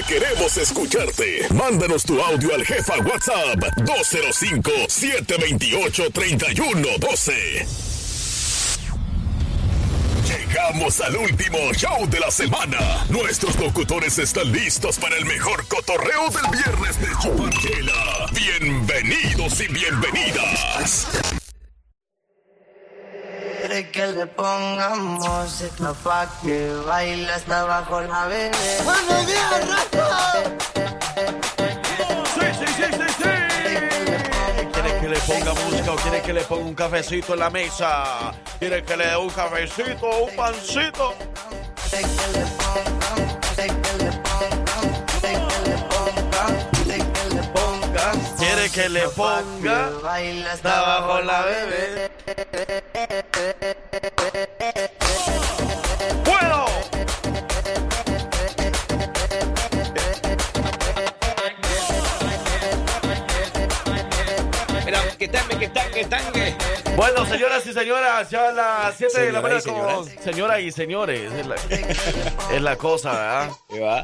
Queremos escucharte. Mándanos tu audio al jefa WhatsApp 205-728-3112. Llegamos al último show de la semana. Nuestros locutores están listos para el mejor cotorreo del viernes de Chuparchela. Bienvenidos y bienvenidas. Quiere que le pongamos música pa' que baile hasta bajo la bebé. ¡Buenos días, Sí, sí, sí, sí, sí. ¿Quiere que le ponga música o quiere que le ponga un cafecito en la mesa? ¿Quiere que le dé un cafecito o un pancito? ¿Quiere que le ponga? Baila Está hasta bajo la bebé. Que tangue, que tangue, tangue. Bueno, señoras y señoras, ya a las 7 de la mañana con señoras y señores. Es la, es la cosa, ¿verdad? ¿Qué va?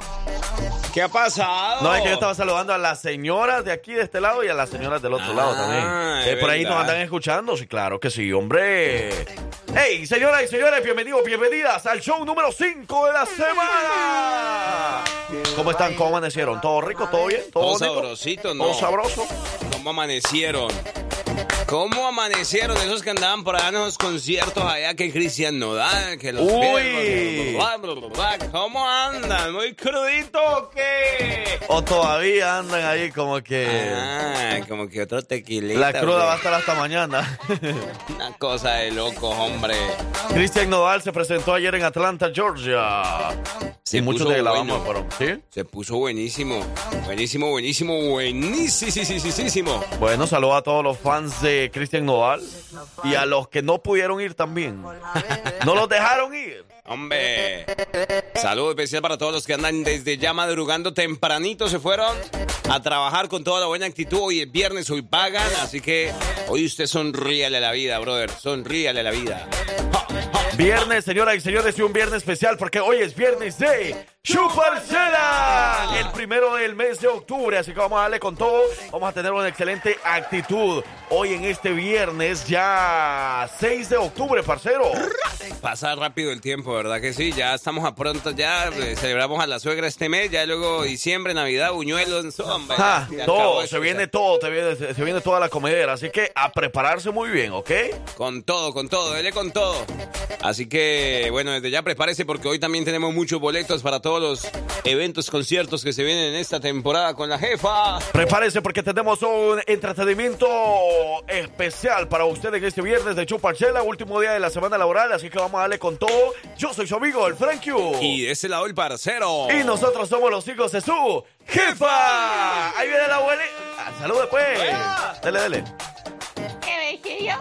¿Qué ha pasado? No, es que yo estaba saludando a las señoras de aquí de este lado y a las señoras del otro Ah, lado también. es Eh, por ahí nos andan escuchando, sí, claro que sí, hombre. Hey, señoras y señores, bienvenidos, bienvenidas al show número 5 de la semana. ¿Cómo están? ¿Cómo amanecieron? ¿Todo rico? ¿Todo bien? ¿Todo, sabrosito, ¿no? ¿Todo sabroso? ¿Cómo amanecieron? ¿Cómo amanecieron esos que andaban por allá en los conciertos allá que Cristian Nodal, que los Uy. Bla, bla, bla? ¿Cómo andan? ¿Muy crudito o qué? ¿O todavía andan ahí como que Ah, como que otro tequilita. la cruda va a estar hasta mañana? Una cosa de loco, hombre. Cristian Nodal se presentó ayer en Atlanta, Georgia. Se y muchos de la bueno. Fueron, ¿sí? Se puso buenísimo. Buenísimo, buenísimo, buenísimo. Bueno, saludo a todos los fans de Cristian Nodal y a los que no pudieron ir también. No los dejaron ir. Hombre, saludo especial para todos los que andan desde ya madrugando tempranito, se fueron a trabajar con toda la buena actitud. Hoy es viernes, hoy pagan, así que hoy usted sonríale a la vida, brother, sonríale a la vida. Viernes, señoras y señores, y un viernes especial porque hoy es viernes de Chuparcela, el primero del mes de octubre, así que vamos a darle con todo, vamos a tener una excelente actitud hoy en este viernes ya 6 de octubre, parcero. Pasa rápido el tiempo, ¿verdad que sí? Ya estamos a pronto, ya eh, celebramos a la suegra este mes, ya luego diciembre, Navidad, buñuelos. Ah, acabó todo, se viene todo, te viene- se viene toda la comedera, así que a prepararse muy bien, ¿ok? Con todo, con todo, dele con todo. Así que, bueno, desde ya prepárese porque hoy también tenemos muchos boletos para todos los eventos, conciertos que se vienen en esta temporada con la jefa. Prepárese porque tenemos un entretenimiento especial para usted en este viernes de Chupachela, último día de la semana laboral, así que vamos a darle con todo. Yo soy su amigo, el Frank Q. Y de ese lado el parcero. Y nosotros somos los hijos de su jefa. Ahí viene la abuelita. Ah, salude pues. Dele, dele. ¿Qué?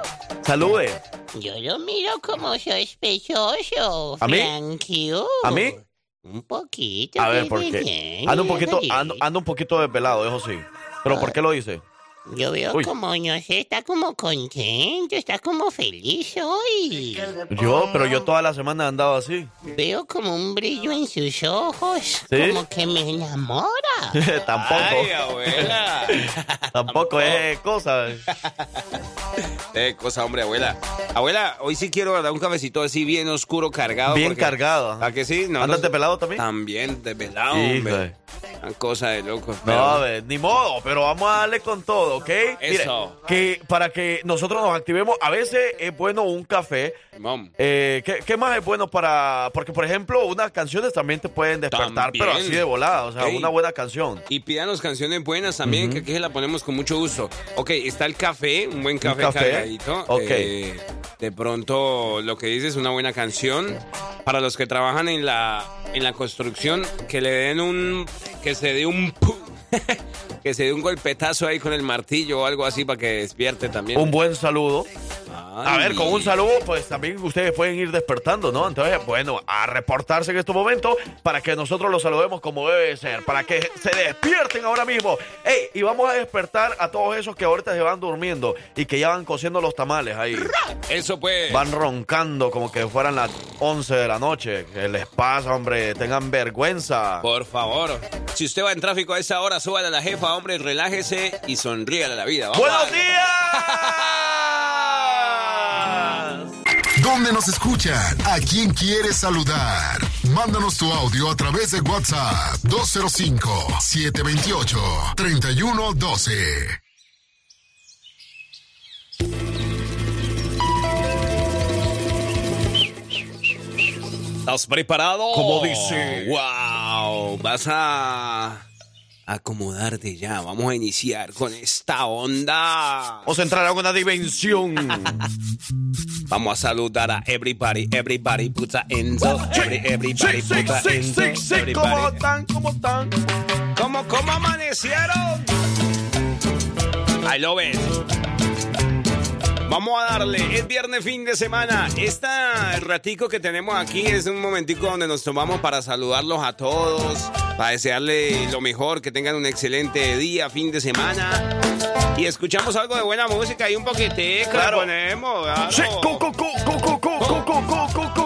Salude. Yo lo miro como sospechoso. ¿A mí? Frankie. ¿A mí? Un poquito. A ver, ¿por qué? Ando un poquito, ando, ando un poquito desvelado, eso sí. Pero ¿por qué lo dice? Yo veo Uy. como, no sé, está como contento, está como feliz hoy. Yo, pero yo toda la semana he andado así. Veo como un brillo en sus ojos. ¿Sí? Como que me enamora. Tampoco. Ay, abuela. Tampoco es cosa. Eh, cosa, hombre, abuela. Abuela, hoy sí quiero dar un cafecito así bien oscuro, cargado. Bien porque- cargado. ¿A que sí? No, ¿Andas no- de pelado también? También hombre. de- Una cosa de loco. No, pero- a ver, ni modo, pero vamos a darle con todo, ¿ok? Mire, Eso. que para que nosotros nos activemos, a veces es bueno un café. Mom. Eh, ¿qué, qué más es bueno para...? Porque, por ejemplo, unas canciones también te pueden despertar, También. pero así de volada, o sea, una buena canción. Y pídanos canciones buenas también, que aquí se la ponemos con mucho gusto. Ok, está el café, un buen café, café, cargadito. ok. Eh, de pronto, lo que dices, una buena canción. Para los que trabajan en la, en la construcción, que le den un... que se dé un... que se dé un golpetazo ahí con el martillo o algo así para que despierte también. Un buen saludo. A ver, con un saludo, pues también ustedes pueden ir despertando, ¿no? Entonces, bueno, a reportarse en este momento para que nosotros los saludemos como debe ser, para que se despierten ahora mismo. Ey, y vamos a despertar a todos esos que ahorita se van durmiendo y que ya van cociendo los tamales ahí. Eso pues. Van roncando como que fueran las 11 de la noche. ¿Qué les pasa, hombre? Tengan vergüenza. Por favor. Si usted va en tráfico a esa hora, súbale a la jefa, hombre, relájese y sonríale a la vida. Vamos ¡Buenos días! ¿Dónde nos escuchan? ¿A quién quieres saludar? Mándanos tu audio a través de WhatsApp 205-728-3112. ¿Estás preparado? Como dice. ¡Wow! Vas a acomodarte ya. Vamos a iniciar con esta onda. Vamos a entrar a una dimensión. Vamos a saludar a everybody, everybody put a hands up. Every, everybody Sí, sí, put a sí, hands sí, up. sí, Everybody. ¿Cómo están? ¿Cómo están? ¿Cómo, cómo amanecieron? I love it. Vamos a darle, es viernes fin de semana. Este ratico que tenemos aquí es un momentico donde nos tomamos para saludarlos a todos, para desearles lo mejor, que tengan un excelente día, fin de semana. Y escuchamos algo de buena música y un poquitico claro. ponemos.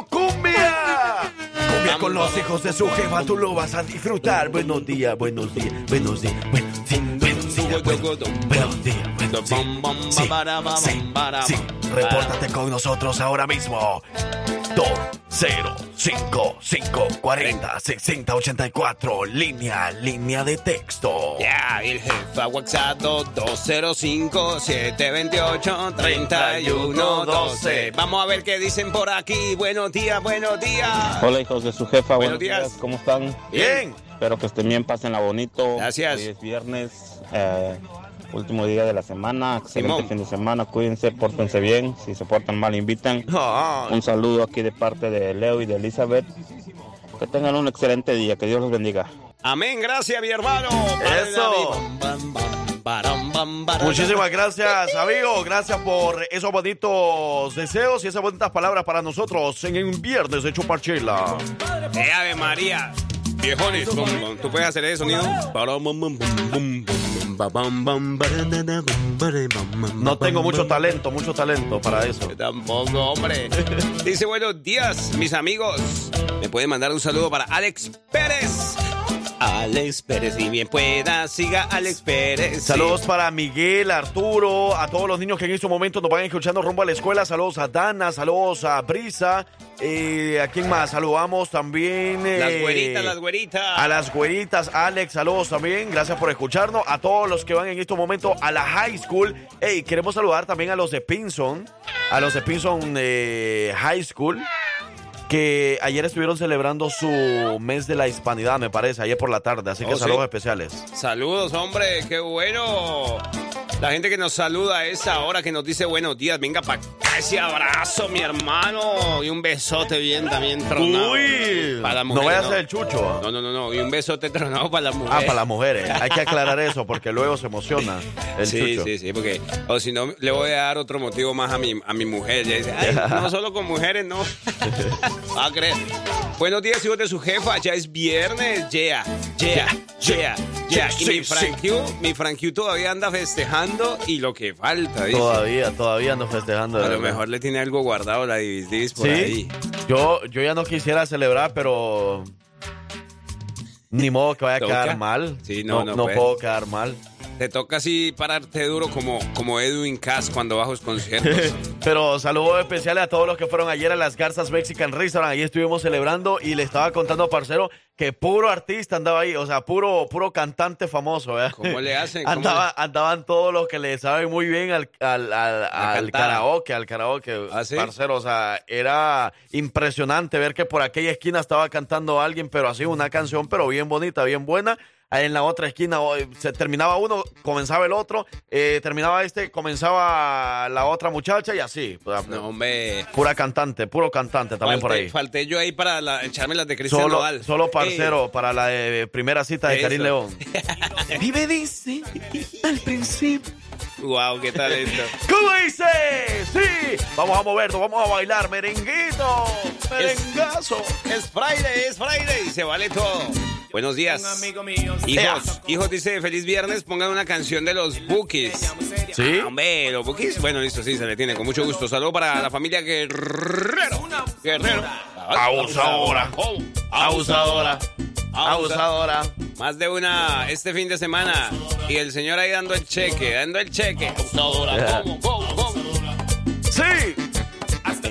Cumbia. Con los hijos de su jefa, tú lo vas a disfrutar. Buenos días, buenos días, buenos días. Buenos días días, buenos días, buenos días. Sí, sí, sí. Repórtate con nosotros ahora mismo. 2, 0, 5, 5, 40, 60, 84. Línea, línea de texto. Ya, el jefa WhatsApp 205-728-3112. Vamos a ver qué dicen por aquí. Buenos días, buenos días. Hola hijos de su jefa, Buenos buenos, días. días. ¿cómo están? Bien. Espero que estén bien, pásenla bonito. Gracias. Hoy es viernes, eh, último día de la semana, excelente Simón. fin de semana, cuídense, pórtense bien, si se portan mal invitan. Un saludo aquí de parte de Leo y de Elizabeth. Que tengan un excelente día, que Dios los bendiga. Amén, gracias, mi hermano. Eso. Muchísimas gracias, amigo. Gracias por esos bonitos deseos y esas bonitas palabras para nosotros en un viernes de Chuparchela. Eh, Ave María. Viejones. ¿tú puedes hacer ese sonido? No tengo mucho talento, mucho talento para eso. Tampoco, hombre. Dice, buenos días, mis amigos. Me pueden mandar un saludo para Alex Pérez Alex Pérez, si bien pueda, siga Alex Pérez. Saludos para Miguel, Arturo, a todos los niños que en estos momentos nos van escuchando rumbo a la escuela. Saludos a Dana, saludos a Brisa. Eh, ¿A quién más? Saludamos también. eh, Las güeritas, las güeritas. A las güeritas, Alex, saludos también. Gracias por escucharnos. A todos los que van en estos momentos a la high school. Hey, queremos saludar también a los de Pinson, a los de Pinson eh, High School. Que ayer estuvieron celebrando su mes de la hispanidad, me parece, ayer por la tarde. Así que Oh, sí. saludos especiales. Saludos, hombre, qué bueno. La gente que nos saluda a esa hora, que nos dice buenos días, venga para acá ese abrazo, mi hermano. Y un besote bien también tronado. Uy, para las no mujeres, vaya a ser el chucho. No, no, no, no. Y un besote tronado para las Ah, mujeres. para las mujeres. Hay que aclarar eso porque luego se emociona el sí, chucho. sí, sí, porque o si no le voy a dar otro motivo más a mi, a mi mujer. Ella dice, ay, no solo con mujeres, no. Va a creer. Buenos días, hijos de su jefa. Ya es viernes. Yeah, yeah, yeah, yeah. Y mi sí. Frankie, mi Frankie todavía anda festejando y lo que falta, dice. Todavía, todavía ando festejando. A lo verdad. mejor le tiene algo guardado la Divis por Sí, ahí. yo, yo ya no quisiera celebrar, pero ni modo que vaya a quedar mal. Sí, no, no no puede. puedo quedar mal. Te toca así pararte duro como, como Edwin Cass cuando bajo los conciertos. Pero saludos especiales a todos los que fueron ayer a las Garzas Mexican Restaurant. Ahí estuvimos celebrando y le estaba contando a Parcero que puro artista andaba ahí, o sea, puro, puro cantante famoso. ¿verdad? ¿Cómo le hacen? ¿Cómo Andaba, Andaban todos los que le saben muy bien al, al, al- al karaoke, al karaoke. ¿Ah, sí? Parcero, o sea, era impresionante ver que por aquella esquina estaba cantando alguien, pero así una canción, pero bien bonita, bien buena. En la otra esquina oh, se terminaba uno, comenzaba el otro, eh, terminaba este, comenzaba la otra muchacha y así. Sea, No, hombre. Pura cantante, puro cantante también por ahí. Falté yo ahí para la- echarme las de Cristian Solo, Nodal. solo parcero para la eh, primera cita de. Karim León. y me dice al principio Wow, qué talento. ¿Cómo dice? Sí, vamos a movernos, vamos a bailar merenguito, merengazo. Es Friday, es Friday, se vale todo. Buenos días. Hijos, hijos, dice feliz viernes, pongan una canción de los Bookies. ¿Sí? Ah, hombre, los Bookies. Bueno, listo, sí, se le tiene, con mucho gusto. Saludos para la familia Guerrero. Guerrero. Abusadora. Abusadora. Abusadora. Más de una este fin de semana. Y el señor ahí dando el cheque, dando el cheque. Abusadora. ¿Cómo, cómo, cómo? Sí.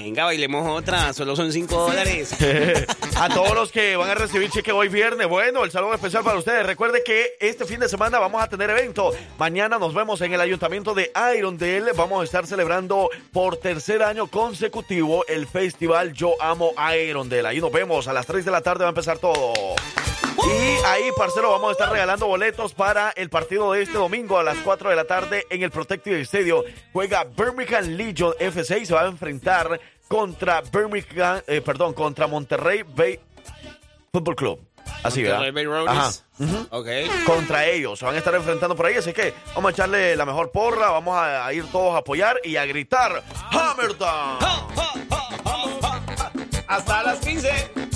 Venga, bailemos otra. Solo son 5 dólares. A todos los que van a recibir cheque hoy viernes, bueno, el saludo especial para ustedes. Recuerde que este fin de semana vamos a tener evento. Mañana nos vemos en el ayuntamiento de Irondale. Vamos a estar celebrando por tercer año consecutivo el festival Yo Amo Irondale. Ahí nos vemos a las 3 de la tarde va a empezar todo. Y ahí, parcero, vamos a estar regalando boletos para el partido de este domingo a las 4 de la tarde en el Protective Stadium. Juega Birmingham Legion FC y se va a enfrentar contra Birmingham, eh, perdón, contra Monterrey Bay Football Club. Así, ¿verdad? Monterrey Bay. Ajá. Ok. Contra ellos, se van a estar enfrentando por ahí, así que vamos a echarle la mejor porra, vamos a, a ir todos a apoyar y a gritar ¡Hammerdown! Hasta las 15.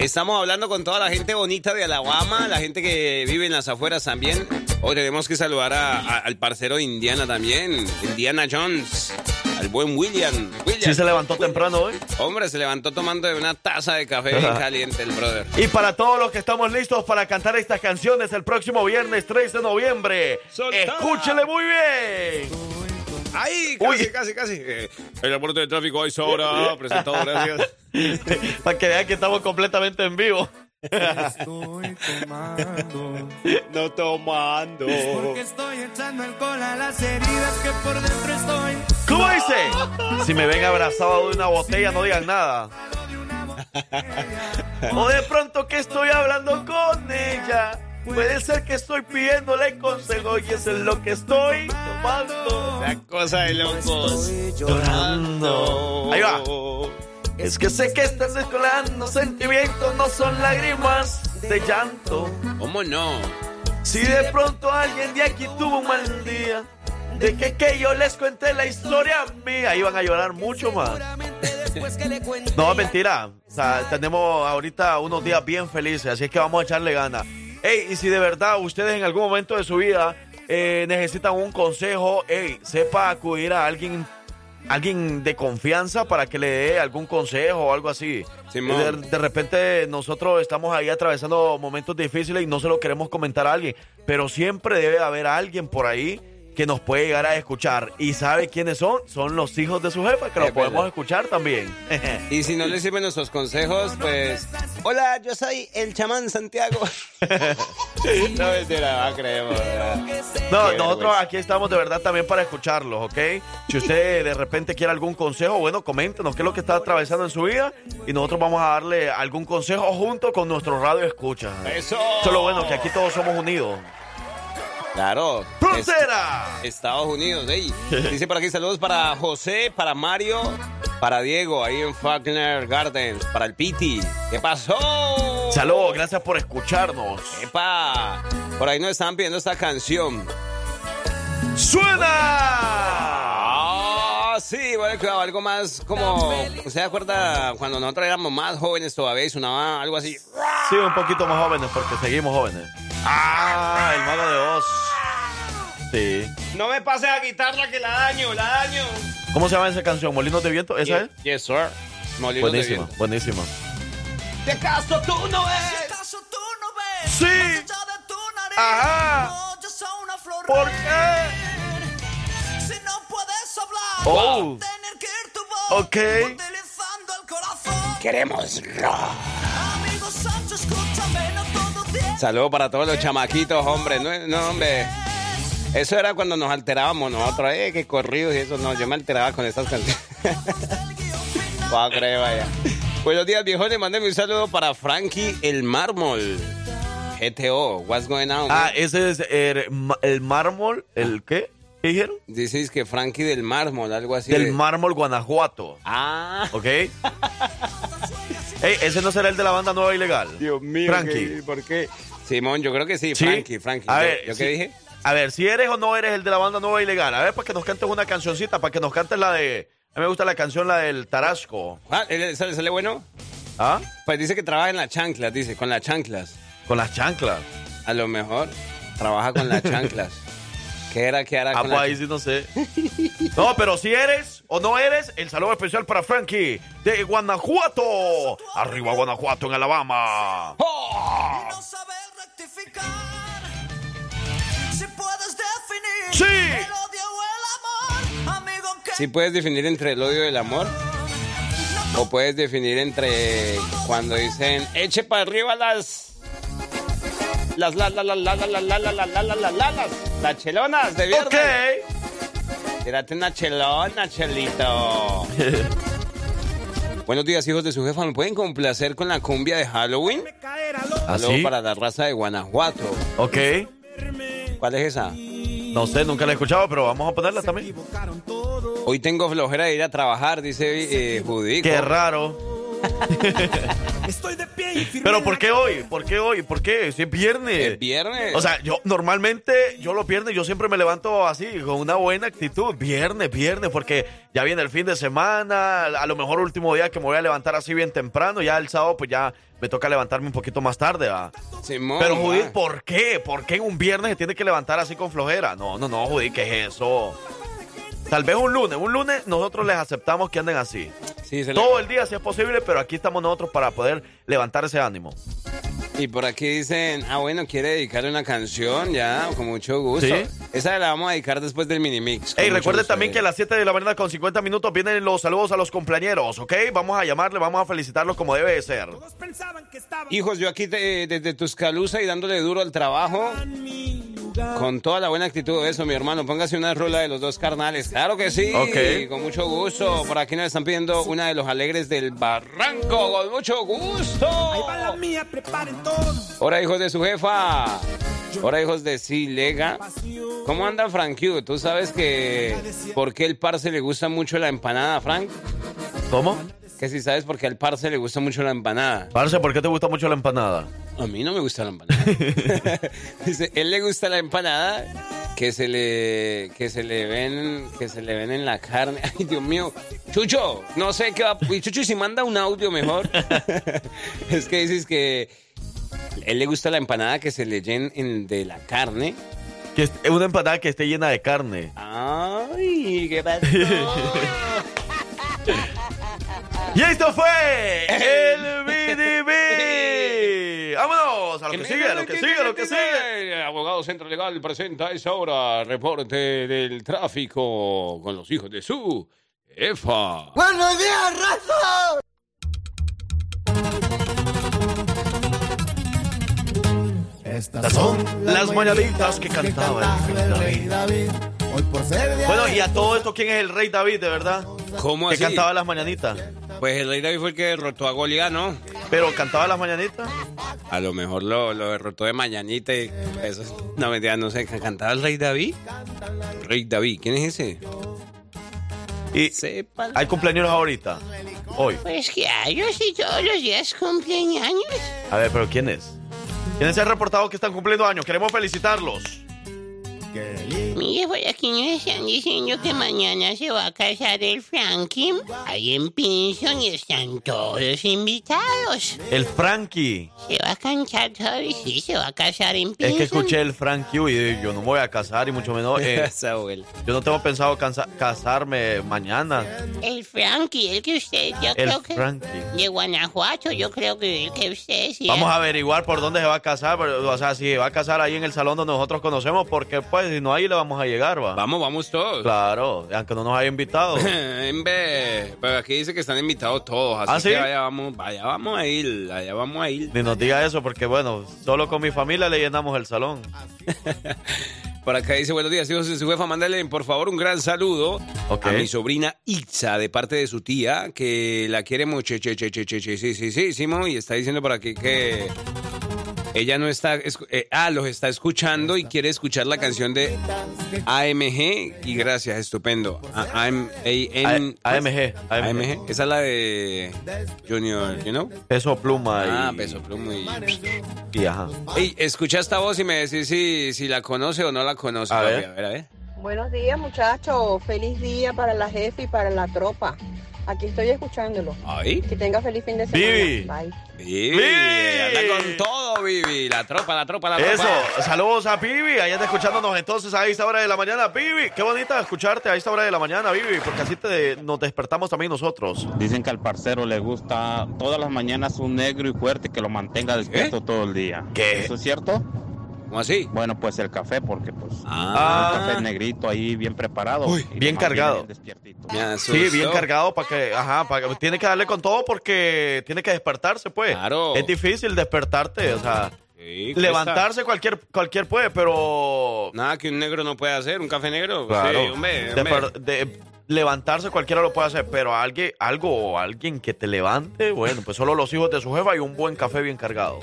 Estamos hablando con toda la gente bonita de Alabama, la gente que vive en las afueras también. Hoy tenemos que saludar a- a- al parcero de Indiana también, Indiana Jones, al buen William. William. Sí se levantó temprano hoy. Hombre, se levantó tomando de una taza de café bien caliente el brother. Y para todos los que estamos listos para cantar estas canciones el próximo viernes 3 de noviembre, escúchele muy bien. ¡Ay! Uy. Casi, casi, casi. Eh, el aporte de tráfico a esa hora. Presentado, gracias. para que vean que estamos completamente en vivo. Estoy tomando. No tomando. Porque estoy echando alcohol a las heridas que por dentro estoy. ¿Cómo dice? Si me ven abrazado de una botella, no digan nada. O de pronto que estoy hablando con ella. Puede ser que estoy pidiéndole consejo y eso es lo que estoy tomando. La cosa de locos. Llorando. Ahí va. Es que sé que estás descolando sentimientos, no son lágrimas de llanto. ¿Cómo no? Si de pronto alguien de aquí tuvo un mal día, de que, que yo les cuente la historia mía, iban a llorar mucho más. No, es mentira. O sea, tenemos ahorita unos días bien felices, así es que vamos a echarle ganas. Ey, y si de verdad ustedes en algún momento de su vida eh, necesitan un consejo, ey, sepa acudir a alguien, alguien de confianza para que le dé algún consejo o algo así. De, de repente nosotros estamos ahí atravesando momentos difíciles y no se lo queremos comentar a alguien, pero siempre debe haber alguien por ahí que nos puede llegar a escuchar. ¿Y sabe quiénes son? Son los hijos de su jefa, que los podemos escuchar también. Y si no les sirven nuestros consejos, pues. Hola, yo soy el chamán Santiago. no mentira, no creemos. ¿verdad? No, nosotros aquí estamos de verdad también para escucharlos, ¿ok? Si usted de repente quiere algún consejo, bueno, coméntenos qué es lo que está atravesando en su vida y nosotros vamos a darle algún consejo junto con nuestro radio escucha. Eso. Eso es lo bueno, que aquí todos somos unidos. Claro. ¡Frontera! Es- Estados Unidos, ey. Dice por aquí saludos para José, para Mario, para Diego, ahí en Faulkner Gardens, para el Piti. ¿Qué pasó? Saludos, gracias por escucharnos. ¡Epa! Por ahí nos estaban pidiendo esta canción. ¡Suena! Ah, sí, bueno, algo más como. ¿Usted se acuerda cuando nosotros éramos más jóvenes todavía y sonaba algo así? Sí, un poquito más jóvenes porque seguimos jóvenes. ¡Ah! El mago de Oz. Sí. No me pases a guitarra que la daño, la daño. ¿Cómo se llama esa canción? ¿Molinos de viento? ¿Esa es? Yes, sir. Molinos de Buenísima, viento. buenísima. ¿De acaso tú no ves? ¿Acaso tú no ves? Sí. Más allá de tu nariz, Ajá. oyes a una flor ¿Por reír. Si no puedes hablar, Oh. tener que ir tu voz. Ok. Utilizando el corazón. Queremos rock. Amigo Sancho, escúchame, no Saludos para todos los chamaquitos, hombre. No, no, hombre. Eso era cuando nos alterábamos nosotros. Eh, que corridos y eso. No, yo me alteraba con estas canciones. Vaya. Buenos días, viejones. Mándeme un saludo para Frankie el Mármol. GTO, what's going on? Ah, ese es el, el mármol, ¿el qué? ¿Qué dijeron? Dices que Frankie del Mármol, algo así. Del de- mármol Guanajuato, Ah. ¿ok? Ey, ese no será el de la banda nueva ilegal. Dios mío. Frankie. ¿qué- ¿Por qué? Simón, yo creo que sí, ¿Sí? Frankie, Frankie. A ¿Yo- ver, ¿Yo sí. qué dije? A ver, si eres o no eres el de la banda nueva ilegal. A ver, para que nos cantes una cancioncita, para que nos cantes la de. A mí me gusta la canción, la del Tarasco. Ah, ¿él- ¿Sale, sale bueno? ¿Ah? Pues dice que trabaja en las chanclas, dice, con las chanclas. Con las chanclas. A lo mejor trabaja con las chanclas. ¿Qué era con pues las ahí sí no sé. No, pero si eres o no eres, el saludo especial para Frankie de Guanajuato. Arriba Guanajuato en Alabama. No saber rectificar. Si puedes definir Sí. ¿Sí puedes definir entre el odio y el amor? ¿O puedes definir entre cuando dicen eche para arriba las las las las las las las las las las las las las las chelonas de viernes? Ok. Tírate una chelona, chelito. Buenos días, hijos de su jefa. ¿Me pueden complacer con la cumbia de Halloween? ¿Ah, Saludos sí? para la raza de Guanajuato. Ok. ¿Cuál es esa? No sé, nunca la he escuchado, pero vamos a ponerla también. Hoy tengo flojera de ir a trabajar, dice eh, Judico. Qué raro. estoy de pie y firme. Pero ¿por qué hoy? ¿Por qué hoy? ¿Por qué? Si es viernes. Es viernes. O sea, yo normalmente, yo los viernes, yo siempre me levanto así, con una buena actitud. Viernes, viernes, porque ya viene el fin de semana, a lo mejor último día que me voy a levantar así bien temprano, ya el sábado pues ya me toca levantarme un poquito más tarde, ¿va? Simón, Pero va. Judith, ¿por qué? ¿Por qué en un viernes se tiene que levantar así con flojera? No, no, no, Judith, ¿qué es eso? Tal vez un lunes, un lunes nosotros les aceptamos que anden así. Sí, se le- Todo el día si es posible, pero aquí estamos nosotros para poder levantar ese ánimo. Y por aquí dicen, ah, bueno, quiere dedicarle una canción, ya, con mucho gusto. Sí. Esa la vamos a dedicar después del mini mix. con Hey, mucho recuerde gusto, también eh. que a las 7 de la mañana con 50 minutos vienen los saludos a los cumpleañeros, ¿ok? Vamos a llamarle, vamos a felicitarlos como debe de ser. Todos pensaban que estaba Hijos, yo aquí te- desde Tuscaloosa y dándole duro al trabajo. Con toda la buena actitud de eso, mi hermano. Póngase una rola de los dos carnales. Claro que sí. Ok. Con mucho gusto. Por aquí nos están pidiendo una de los alegres del barranco. Con mucho gusto. Ahí va la mía, preparen todo. Hola, hijos de su jefa. Hola, hijos de Silega. ¿Cómo anda Frank Q? ¿Tú sabes que por qué el parce le gusta mucho la empanada, Frank? ¿Cómo? Que si sabes por qué al parce le gusta mucho la empanada. Parce, ¿por qué te gusta mucho la empanada? A mí no me gusta la empanada. Dice, él le gusta la empanada que se le que se le ven que se le ven en la carne. Ay, Dios mío. Chucho, no sé qué va. y Chucho, y si manda un audio mejor. es que dices que él le gusta la empanada que se le llene en- de la carne. Que es una empanada que esté llena de carne. Ay, qué pasó. Y esto fue el BDB. Vámonos a lo que sigue, a lo que sigue, a lo que sigue. Abogado Centro Legal presenta a esa hora reporte del tráfico con los hijos de su jefa. ¡Buenos días, raza! Estas son las mañanitas que cantaba el rey David. Hoy por ser día Bueno, y a todo esto, ¿quién es el rey David, de verdad? ¿Cómo Que así? cantaba las mañanitas. Pues el rey David fue el que derrotó a Goliat, ¿no? Pero cantaba las mañanitas. A lo mejor lo, lo derrotó de mañanita y eso. es- No, mentira, no sé. ¿Cantaba el rey David? Rey David, ¿quién es ese? Y Sepa. hay cumpleaños ahorita. Hoy. Pues claro, si todos los días cumplen años. A ver, pero ¿quién es? ¿Quiénes se han reportado que están cumpliendo años? Queremos felicitarlos. Mire, por aquí nos están diciendo que mañana se va a casar el Frankie ahí en Pinson y están todos invitados. El Frankie. Se va a todo y sí, se va a casar en Es Pinson. que escuché el Frankie y yo no me voy a casar y mucho menos. eh, yo no tengo pensado cansa- casarme mañana. El Frankie, el que usted, yo El creo que... Frankie. De Guanajuato, yo creo que el que usted sí. Vamos a averiguar por dónde se va a casar. pero, o sea, si se va a casar ahí en el salón donde nosotros conocemos, porque pues si no ahí le vamos a llegar, va. Vamos, vamos todos. Claro, aunque no nos haya invitado. En vez, pero aquí dice que están invitados todos, así ¿Ah, sí? que allá vamos, allá vamos a ir, allá vamos a ir. Ni nos diga eso, porque bueno, solo con mi familia le llenamos el salón. Por acá dice, buenos días, hijos de su jefa, mándale por favor un gran saludo a mi sobrina Itza de parte de su tía, que la quiere mucho, che, che, che, che, che, che, sí, sí, sí, Simo, y está diciendo por aquí que Ella no está, eh, ah, los está escuchando y quiere escuchar la canción de AMG y gracias, estupendo. AMG, AMG. Esa es la de Junior, you know? Peso Pluma. Ah, Peso Pluma y... y ajá. Ey, escucha esta voz y me decís si, si la conoce o no la conoce. A ver. a ver, a ver. Buenos días, muchachos. Feliz día para la jefe y para la tropa. Aquí estoy escuchándolo. Ay. Que tenga feliz fin de semana. Vivi. Bye. Vivi. Anda con todo, Vivi. La tropa, la tropa, la tropa. Eso, saludos a Vivi, ahí está escuchándonos entonces a esta hora de la mañana. Vivi, qué bonita escucharte a esta hora de la mañana, Vivi, porque así te, nos despertamos también nosotros. Dicen que al parcero le gusta todas las mañanas un negro y fuerte que lo mantenga despierto todo el día. ¿Qué? ¿Eso es cierto? ¿Cómo así? Bueno, pues el café, porque pues Ah. el café negrito ahí bien preparado. Uy, bien cargado. bien. Sí, bien cargado para que, ajá, para que- tiene que darle con todo porque tiene que despertarse, pues. Claro. Es difícil despertarte, o sea, Sí, levantarse cualquier cualquier puede, pero Nada que un negro no puede hacer, un café negro. Claro. Sí, hombre, hombre. De- levantarse cualquiera lo puede hacer, pero alguien, algo o alguien que te levante, bueno, pues solo los hijos de su jefa y un buen café bien cargado.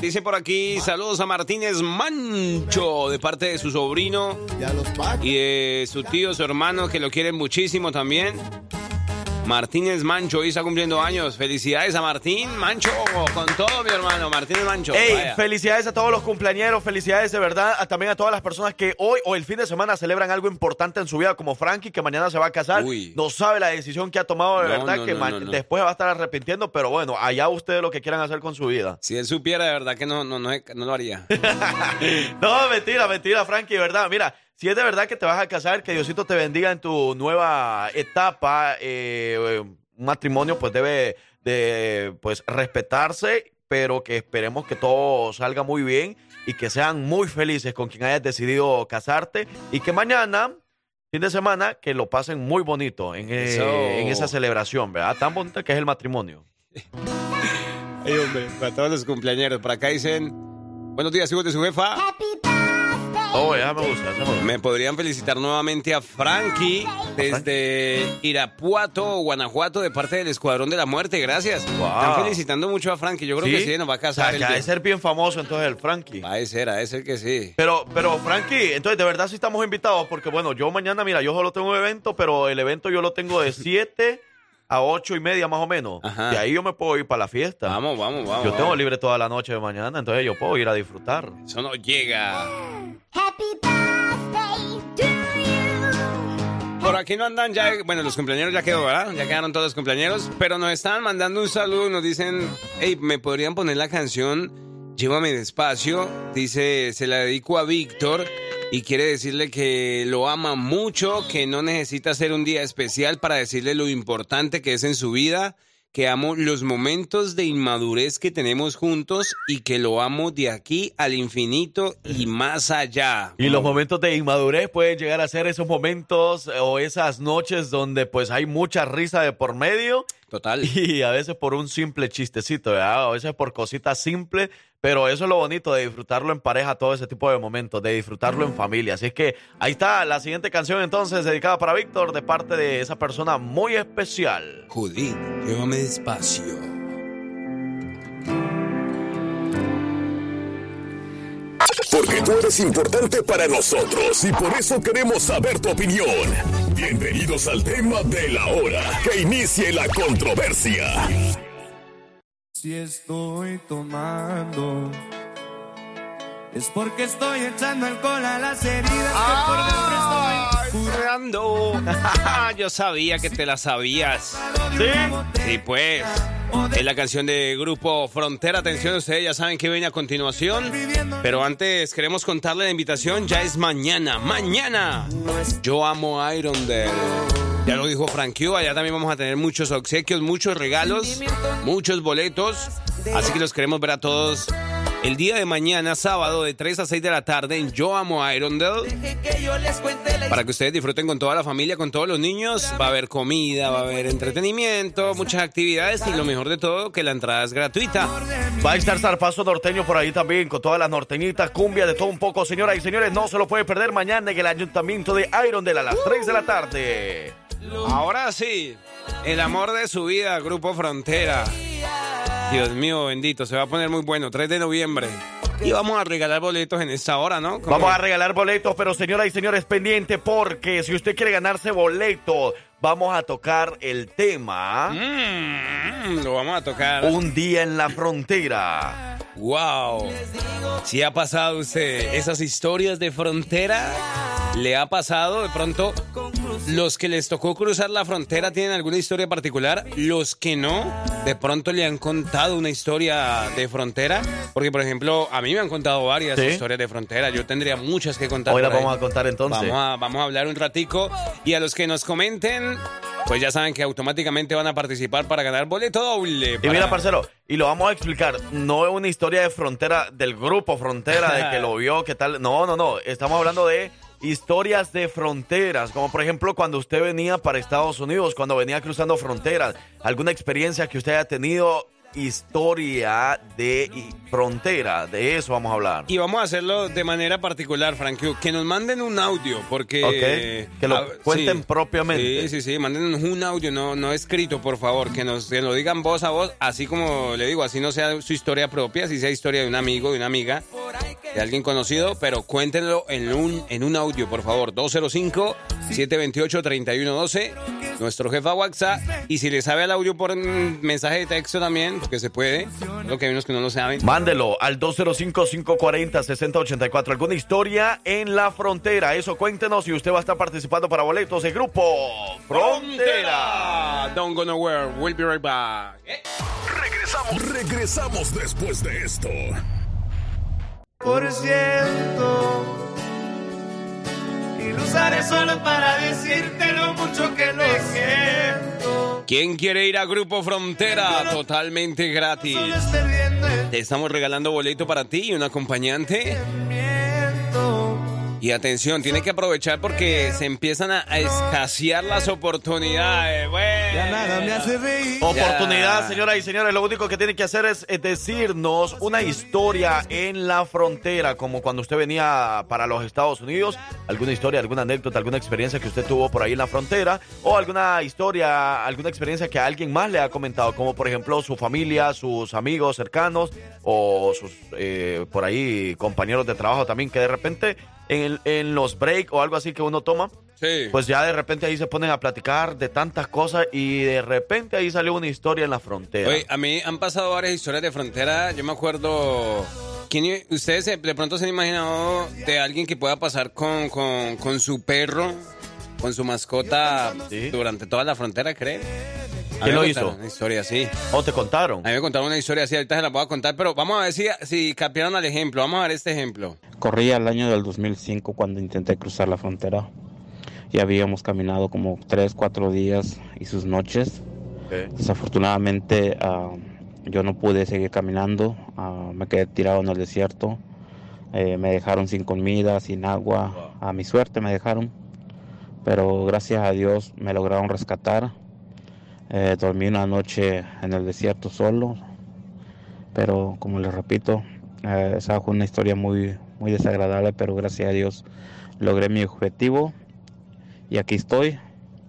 Dice por aquí, saludos a Martínez Mancho, de parte de su sobrino y de su tío, su hermano, que lo quieren muchísimo también. Martínez Mancho, hoy está cumpliendo años. Felicidades a Martín Mancho, con todo mi hermano, Martínez Mancho. Ey, Vaya. felicidades a todos los cumpleañeros, felicidades de verdad, a- también a todas las personas que hoy o el fin de semana celebran algo importante en su vida, como Frankie, que mañana se va a casar. Uy. No sabe la decisión que ha tomado, de No, verdad, no, que no, después va a estar arrepintiendo, pero bueno, allá ustedes lo que quieran hacer con su vida. Si él supiera de verdad que no, no, no, no lo haría. No, mentira, mentira, Frankie, de verdad. Mira, si es de verdad que te vas a casar, que Diosito te bendiga en tu nueva etapa. eh, un matrimonio, pues debe de pues respetarse, pero que esperemos que todo salga muy bien y que sean muy felices con quien hayas decidido casarte y que mañana. Fin de semana, que lo pasen muy bonito en, eh, en esa celebración, ¿verdad? Tan bonita que es el matrimonio. Ay, hombre, para todos los cumpleañeros. Por acá dicen, buenos días, hijos de su jefa. Oh, ya me gusta, me gusta. Me podrían felicitar nuevamente a Frankie desde Irapuato, Guanajuato, de parte del Escuadrón de la Muerte. Gracias. Wow. Están felicitando mucho a Frankie. Yo creo que sí, nos va a O casar. sea, de día- ser bien famoso entonces el Frankie. Va a ser, a ser que sí. Pero, pero Frankie, entonces de verdad sí estamos invitados porque bueno, yo mañana, mira, yo solo tengo un evento, pero el evento yo lo tengo de 7 a 8 y media más o menos. Ajá. Y ahí yo me puedo ir para la fiesta. Vamos, vamos, vamos. Yo tengo vamos. libre toda la noche de mañana, entonces yo puedo ir a disfrutar. Eso no llega. Por aquí no andan ya, bueno, los cumpleaños ya quedó, ¿verdad? Ya quedaron todos los cumpleaños, pero nos estaban mandando un saludo y nos dicen, hey, ¿me podrían poner la canción Llévame despacio? Dice, se la dedico a Víctor y quiere decirle que lo ama mucho, que no necesita ser un día especial para decirle lo importante que es en su vida, que amo los momentos de inmadurez que tenemos juntos y que lo amo de aquí al infinito y más allá. Y los momentos de inmadurez pueden llegar a ser esos momentos o esas noches donde pues hay mucha risa de por medio Total. y a veces por un simple chistecito, ¿verdad? A veces por cositas simples, pero eso es lo bonito de disfrutarlo en pareja, todo ese tipo de momentos, de disfrutarlo en familia. Así es que ahí está la siguiente canción entonces dedicada para Víctor de parte de esa persona muy especial. Judith, llévame despacio. Porque tú eres importante para nosotros y por eso queremos saber tu opinión. Bienvenidos al tema de la hora. Que inicie la controversia. Si estoy tomando, es porque estoy echando alcohol a las heridas que por dentro estoy Fernando. Yo sabía que te la sabías. ¿Sí? Sí, pues. Es la canción de Grupo Frontera. Atención, ustedes ya saben que viene a continuación. Pero antes queremos contarle la invitación. Ya es mañana. ¡Mañana! Yo amo Irondale. Ya lo dijo Frankie. Allá también vamos a tener muchos obsequios, muchos regalos, muchos boletos. Así que los queremos ver a todos el día de mañana, sábado, de 3 a 6 de la tarde en Yo Amo Irondale. Para que ustedes disfruten con toda la familia, con todos los niños. Va a haber comida, va a haber entretenimiento, muchas actividades y lo mejor de todo, que la entrada es gratuita. Va a estar Zarpazo Norteño por ahí también, con todas las norteñitas, cumbia, de todo un poco. Señoras y señores, no se lo puede perder mañana en el Ayuntamiento de Irondale a las 3 de la tarde. Ahora sí, el amor de su vida, Grupo Frontera. Dios mío, bendito, se va a poner muy bueno. 3 de noviembre. Y vamos a regalar boletos en esta hora, ¿no? Vamos a regalar boletos, pero señoras y señores, pendiente porque si usted quiere ganarse boletos, vamos a tocar el tema Mm, lo vamos a tocar. Un día en la frontera. Wow. Si ha pasado usted esas historias de frontera, le ha pasado de pronto los que les tocó cruzar la frontera tienen alguna historia particular, los que no, de pronto le han contado una historia de frontera, porque por ejemplo, a mí me han contado varias ¿Sí? historias de frontera, yo tendría muchas que contar. Hoy las ahí. vamos a contar entonces. Vamos a, vamos a hablar un ratico y a los que nos comenten, pues ya saben que automáticamente van a participar para ganar boleto doble. Y para- mira, parcero, y lo vamos a explicar. No es una historia de frontera del grupo Frontera, de que lo vio, qué tal. No, no, no. Estamos hablando de historias de fronteras, como por ejemplo cuando usted venía para Estados Unidos, cuando venía cruzando fronteras, alguna experiencia que usted haya tenido, historia de frontera, de eso vamos a hablar. Y vamos a hacerlo de manera particular, Frank. Que nos manden un audio, porque... Ok, que lo cuenten sí. propiamente. Sí, sí, sí. Mándenos un audio, no, no escrito, por favor. Que nos que lo digan voz a voz, así como le digo, así no sea su historia propia, si sea historia de un amigo, de una amiga, de alguien conocido, pero cuéntenlo en un, en un audio, por favor. 205-728-3112, nuestro jefa WhatsApp. Y si le sabe al audio por mensaje de texto también, porque se puede, lo que hay unos que no lo saben. Mándelo al 205-540-6084. ¿Alguna historia en la frontera? Eso cuéntenos y usted va a estar participando para boletos de grupo Frontera. Don't go nowhere. We'll be right back. Regresamos, regresamos después de esto. Por cierto, y lo usaré solo para decirte lo mucho que lo siento. ¿Quién quiere ir a Grupo Frontera? Totalmente gratis. Te estamos regalando boleto para ti y un acompañante. Y atención, tiene que aprovechar porque se empiezan a, a escasear las oportunidades. Bueno. Ya nada me hace reír. Oportunidad, señoras y señores. Lo único que tiene que hacer es decirnos una historia en la frontera, como cuando usted venía para los Estados Unidos. Alguna historia, alguna anécdota, alguna experiencia que usted tuvo por ahí en la frontera. O alguna historia, alguna experiencia que alguien más le ha comentado, como por ejemplo su familia, sus amigos cercanos o sus eh, por ahí compañeros de trabajo también, que de repente en, en los break o algo así que uno toma. Sí. Pues ya de repente ahí se ponen a platicar de tantas cosas y de repente ahí salió una historia en la frontera. Oye, a mí han pasado varias historias de frontera. Yo me acuerdo. ¿quién- ustedes de pronto se han imaginado de alguien que pueda pasar con, con, con su perro, con su mascota Sí. durante toda la frontera, ¿creen? A ¿Quién lo hizo? Una historia así. ¿O te contaron? A mí me contaron una historia así, ahorita se la a contar, pero vamos a ver si, si capearon al ejemplo. Vamos a ver este ejemplo. Corría el año del 2005 cuando intenté cruzar la frontera. Y habíamos caminado como 3, 4 días y sus noches. Desafortunadamente ah, yo no pude seguir caminando, ah, me quedé tirado en el desierto, Eh, me dejaron sin comida, sin agua, a mi suerte me dejaron, pero gracias a Dios me lograron rescatar. Eh, dormí una noche en el desierto solo, pero como les repito, eh, esa fue una historia muy, muy desagradable, pero gracias a Dios logré mi objetivo y aquí estoy.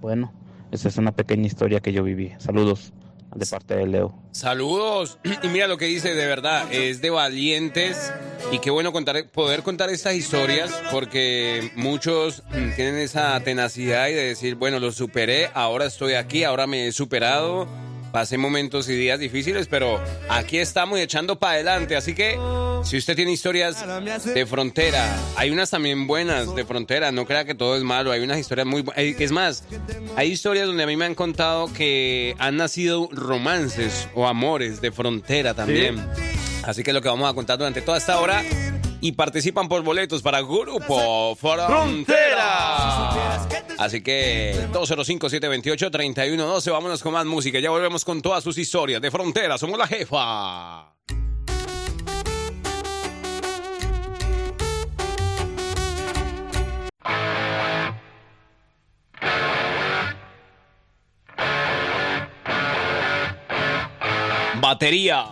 Bueno, esa es una pequeña historia que yo viví. Saludos de parte de Leo. Saludos. Y mira lo que dice, de verdad, es de valientes. Y qué bueno contar, poder contar estas historias porque muchos mm, tienen esa tenacidad y de decir, bueno, lo superé, ahora estoy aquí, ahora me he superado. Pasé momentos y días difíciles, pero aquí estamos echando para adelante. Así que si usted tiene historias de frontera, hay unas también buenas de frontera, no crea que todo es malo, hay unas historias muy buenas. Es más, hay historias donde a mí me han contado que han nacido romances o amores de frontera también. Así que es lo que vamos a contar durante toda esta hora. Y participan por boletos para Grupo Frontera. Así que 205-728-3112. Vámonos con más música. Ya volvemos con todas sus historias de frontera. Somos la jefa. Batería.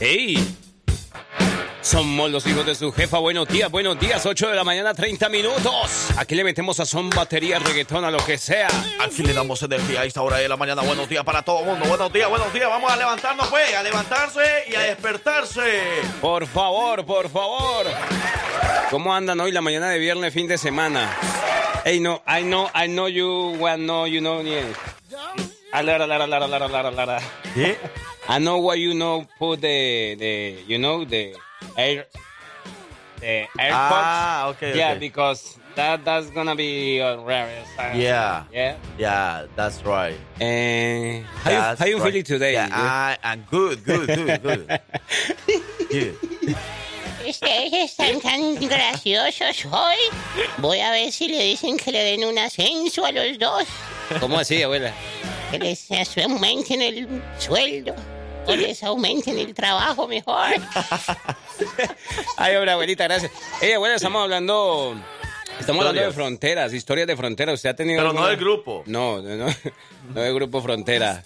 ¡Ey! Somos los hijos de su jefa. Buenos días, buenos días. 8 de la mañana, 30 minutos. Aquí le metemos a son batería, reggaetón, a lo que sea. Aquí le damos energía a esta hora de la mañana. Buenos días para todo el mundo. Buenos días, buenos días. Vamos a levantarnos, pues. A levantarse y a despertarse. Por favor, por favor. ¿Cómo andan hoy la mañana de viernes, fin de semana? Hey, no, I know, I know you, well, no, you know, yeah. Ah, lara, lara, lara, lara, lara, lara. ¿Qué? I know why you know put the, the you know, the air, the AirPods. Ah, okay, Yeah, okay. because that that's gonna be uh, rare. Yeah. Yeah. Yeah, that's right. And how you, how you right. feeling today? Yeah, I, I'm good, good, good, good. Good. Ustedes están tan graciosos hoy. Voy a ver si le dicen que le den un ascenso a los dos. ¿Cómo así, abuela? Que les aumenten el sueldo. Aumenten el trabajo mejor. Ay, hombre, abuelita, gracias. Ey, abuela, estamos hablando. Estamos hablando de fronteras, historias de fronteras. ¿Usted ha tenido Pero no del grupo. No, no, no, no del grupo Frontera.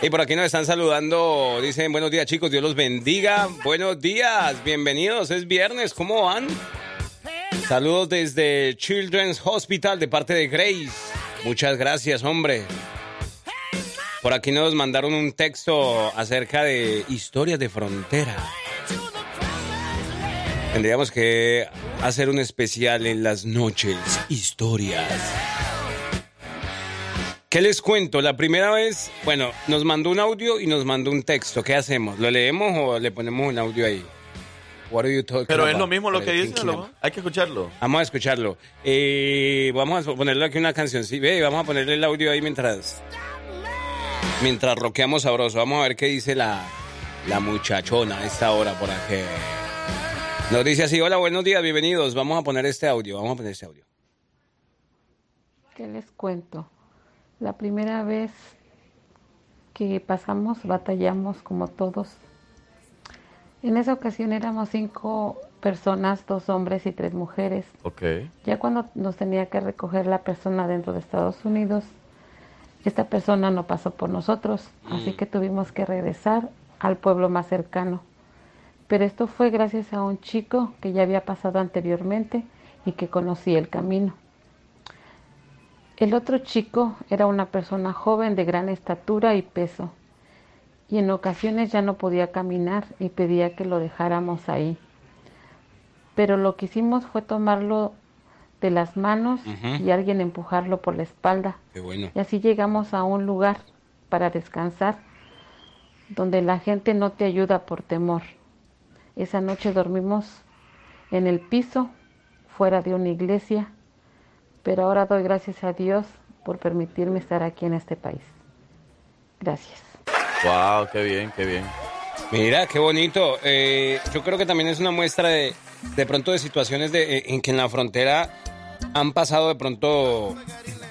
Y por aquí nos están saludando, dicen buenos días chicos, Dios los bendiga. Buenos días, bienvenidos, es viernes, ¿cómo van? Saludos desde Children's Hospital de parte de Grace. Muchas gracias, hombre. Por aquí nos mandaron un texto acerca de historias de frontera. Tendríamos que hacer un especial en las noches, historias. ¿Qué les cuento? La primera vez, bueno, nos mandó un audio y nos mandó un texto. ¿Qué hacemos? ¿Lo leemos o le ponemos un audio ahí? What are you talking Pero es about? lo mismo lo que dice, ¿no? Hay que escucharlo. Vamos a escucharlo. Eh, vamos a ponerle aquí una canción. Sí, ve, vamos a ponerle el audio ahí mientras. Mientras roqueamos sabroso. Vamos a ver qué dice la, la muchachona a esta hora por aquí. Nos dice así: Hola, buenos días, bienvenidos. Vamos a poner este audio. Vamos a poner este audio. ¿Qué les cuento? La primera vez que pasamos, batallamos como todos. En esa ocasión éramos cinco personas, dos hombres y tres mujeres. Ok. Ya cuando nos tenía que recoger la persona dentro de Estados Unidos, esta persona no pasó por nosotros, así que tuvimos que regresar al pueblo más cercano. Pero esto fue gracias a un chico que ya había pasado anteriormente y que conocía el camino. El otro chico era una persona joven de gran estatura y peso, y en ocasiones ya no podía caminar y pedía que lo dejáramos ahí. Pero lo que hicimos fue tomarlo de las manos y alguien empujarlo por la espalda. Qué bueno. Y así llegamos a un lugar para descansar, donde la gente no te ayuda por temor. Esa noche dormimos en el piso, fuera de una iglesia, pero ahora doy gracias a Dios por permitirme estar aquí en este país. Gracias. Wow, qué bien, qué bien. Mira, qué bonito. Eh, yo creo que también es una muestra de, de pronto de situaciones de, eh, en que en la frontera han pasado de pronto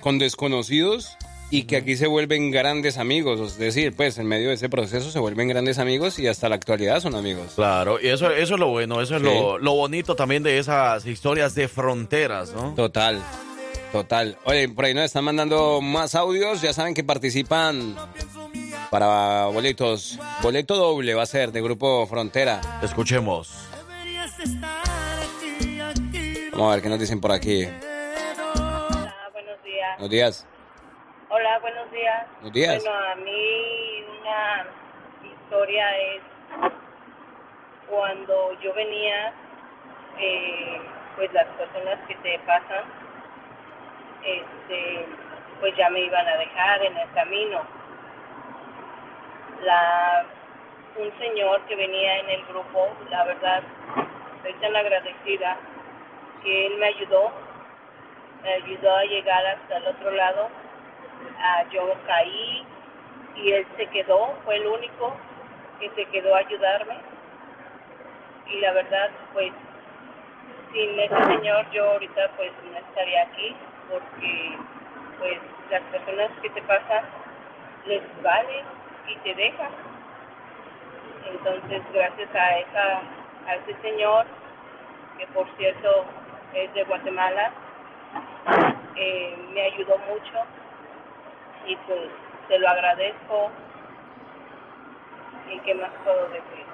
con desconocidos y que aquí se vuelven grandes amigos. Es decir, pues en medio de ese proceso se vuelven grandes amigos y hasta la actualidad son amigos. Claro, y eso, eso es lo bueno, eso es Sí. lo, lo bonito también de esas historias de fronteras, ¿no? Total, total. Oye, por ahí nos están mandando más audios. Ya saben que participan para boletos. Boleto doble va a ser de Grupo Frontera. Escuchemos. Vamos a ver qué nos dicen por aquí. Hola, buenos días. Buenos días. Hola, buenos días. Buenos días. Bueno, a mí una historia es cuando yo venía, eh, pues las personas que te pasan, este, pues ya me iban a dejar en el camino. La, un señor que venía en el grupo, la verdad, estoy tan agradecida que él me ayudó, me ayudó a llegar hasta el otro lado. Ah, yo caí y él se quedó, fue el único que se quedó a ayudarme. Y la verdad, pues, sin ese señor yo ahorita pues no estaría aquí porque pues las personas que te pasan les vale y te dejan. Entonces, gracias a esa a ese señor, que por cierto es de Guatemala, eh, me ayudó mucho y pues te lo agradezco. ¿Y qué más puedo decir?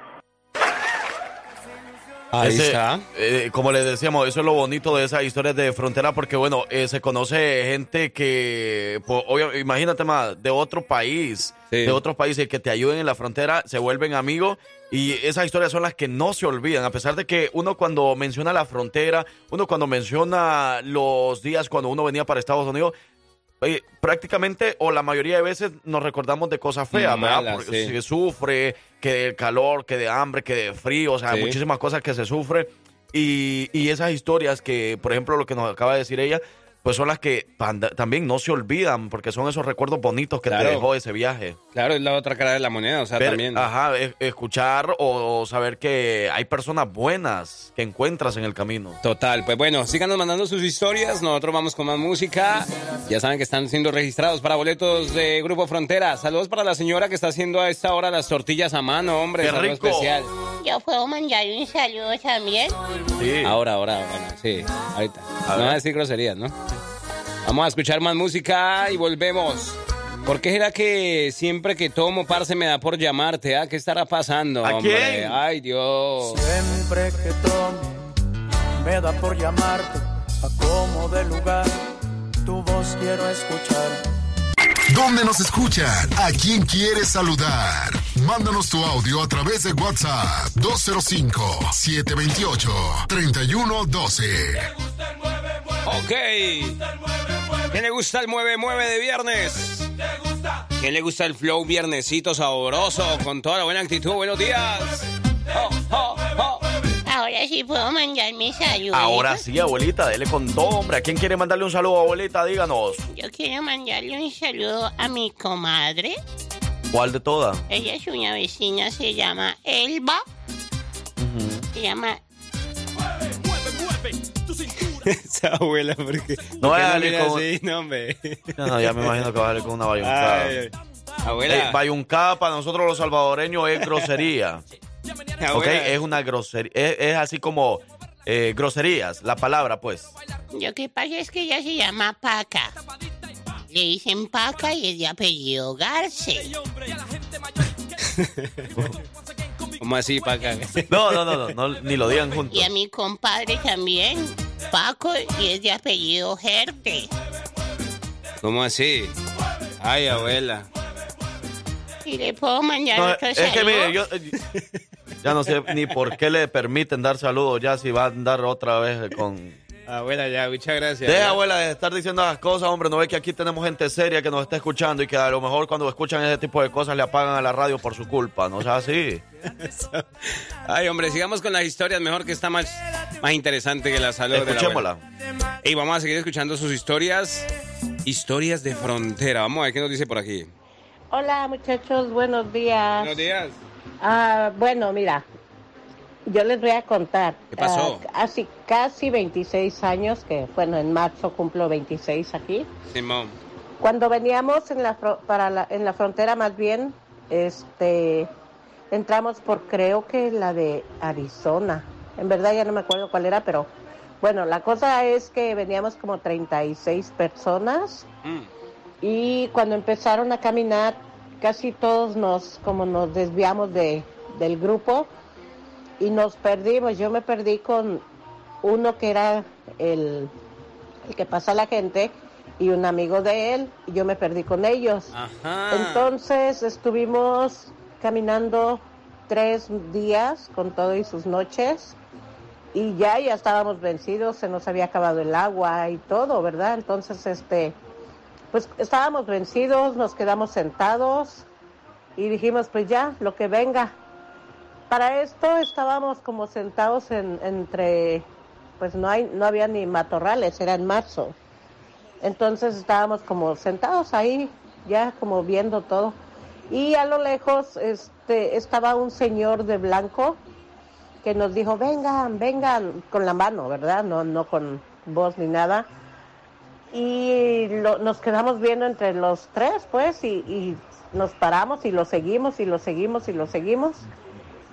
Ahí Ese, está. eh, como les decíamos, eso es lo bonito de esas historias de frontera, porque bueno, eh, se conoce gente que, pues, imagínate más, de otro país, Sí. de otros países que te ayuden en la frontera, se vuelven amigos y esas historias son las que no se olvidan, a pesar de que uno cuando menciona la frontera, uno cuando menciona los días cuando uno venía para Estados Unidos, prácticamente o la mayoría de veces nos recordamos de cosas feas, ¿verdad? Porque sí. se sufre, que de calor, que de hambre, que de frío, o sea, Sí. muchísimas cosas que se sufre. Y, y esas historias que, por ejemplo, lo que nos acaba de decir ella, pues son las que también no se olvidan, porque son esos recuerdos bonitos que Claro. te dejó ese viaje. Claro, es la otra cara de la moneda, o sea, Ver- también. Ajá, escuchar o, o saber que hay personas buenas que encuentras en el camino. Total, pues bueno, síganos mandando sus historias, nosotros vamos con más música. Ya saben que están siendo registrados para boletos de Grupo Frontera. Saludos para la señora que está haciendo a esta hora las tortillas a mano, hombre. ¡Qué rico! especial. Yo puedo mandar un saludo también. Sí. Ahora, ahora, bueno, sí, ahorita. A no ver. va a decir groserías, ¿no? Vamos a escuchar más música y volvemos. ¿Por qué será que siempre que tomo, parce, me da por llamarte? ¿ah? ¿Qué estará pasando, ¿A hombre? quién? Ay, Dios. Siempre que tome, me da por llamarte a como de lugar. Tu voz quiero escuchar. ¿Dónde nos escuchan? ¿A quién quieres saludar? Mándanos tu audio a través de WhatsApp 205-728-3112. Ok. ¿Quién le gusta el mueve mueve de viernes? ¿Quién le gusta el flow viernesito sabroso con toda la buena actitud? Buenos días. Oh, oh, oh. Ahora sí puedo mandar mi saludo. Ahora sí, abuelita, dele con todo, hombre. ¿A quién quiere mandarle un saludo, abuelita? Díganos. Yo quiero mandarle un saludo a mi comadre. ¿Cuál de todas? Ella es una vecina, se llama Elba. Se llama Esa abuela, porque. No ¿por qué vaya a salir con- así? No, hombre. No, ya me imagino que va a salir con una bayuncada. Ay, abuela. Eh, bayuncada para nosotros los salvadoreños es grosería. ¿Ok? Es una grosería. Es, es así como eh, groserías, la palabra, pues. Lo que pasa es que ella se llama Paca. Le dicen Paca y es de apellido Garce. ¿Cómo así, Paca? No, no, no, no, no, ni lo digan juntos. Y a mi compadre también, Paco, y es de apellido Gerte. ¿Cómo así? Ay, abuela. Y le puedo mandar No, otro es que mire, yo eh, ya no sé ni por qué le permiten dar saludos ya si va a andar otra vez con... Abuela, ya, muchas gracias. Deja, Ya. abuela, de estar diciendo las cosas, hombre. No ve que aquí tenemos gente seria que nos está escuchando y que a lo mejor cuando escuchan ese tipo de cosas le apagan a la radio por su culpa. No sea así. Ay, hombre, sigamos con las historias. Mejor que está más, más interesante que la salud de la Escuchémosla. Y vamos a seguir escuchando sus historias. Historias de frontera. Vamos a ver qué nos dice por aquí. Hola muchachos, buenos días. Buenos días. Ah, bueno, mira, yo les voy a contar. ¿Qué pasó? Ah, hace casi 26 años, que bueno, en marzo cumplo 26 aquí. Simón. Cuando veníamos en la, para la, en la frontera más bien, este, entramos por creo que la de Arizona. En verdad ya no me acuerdo cuál era, pero bueno, la cosa es que veníamos como 36 personas Mm. Y cuando empezaron a caminar casi todos nos como nos desviamos de, del grupo y nos perdimos. Yo me perdí con uno que era el, el que pasa a la gente y un amigo de él y yo me perdí con ellos. Ajá. Entonces estuvimos caminando tres días con todo y sus noches y ya ya estábamos vencidos, se nos había acabado el agua y todo, ¿verdad? Entonces este pues estábamos vencidos, nos quedamos sentados y dijimos pues ya, lo que venga. Para esto estábamos como sentados en, entre, pues no hay, no había ni matorrales, era en marzo. Entonces estábamos como sentados ahí, ya como viendo todo. Y a lo lejos este, estaba un señor de blanco que nos dijo, vengan, vengan, con la mano, ¿verdad? No, no con voz ni nada. Y lo- nos quedamos viendo entre los tres, pues, y, y nos paramos y lo seguimos y lo seguimos y lo seguimos.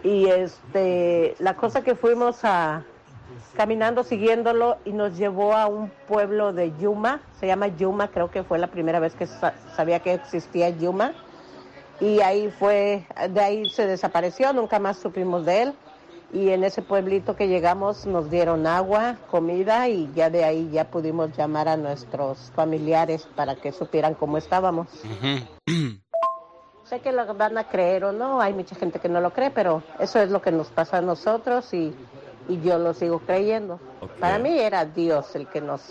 Y este, la cosa que fuimos a caminando siguiéndolo y nos llevó a un pueblo de Yuma, se llama Yuma, creo que fue la primera vez que sa- sabía que existía Yuma. Y ahí fue, de ahí se desapareció, nunca más supimos de él. Y en ese pueblito que llegamos nos dieron agua, comida y ya de ahí ya pudimos llamar a nuestros familiares para que supieran cómo estábamos. sé que lo van a creer o no, hay mucha gente que no lo cree, pero eso es lo que nos pasa a nosotros y, y yo lo sigo creyendo. Para mí era Dios el que nos,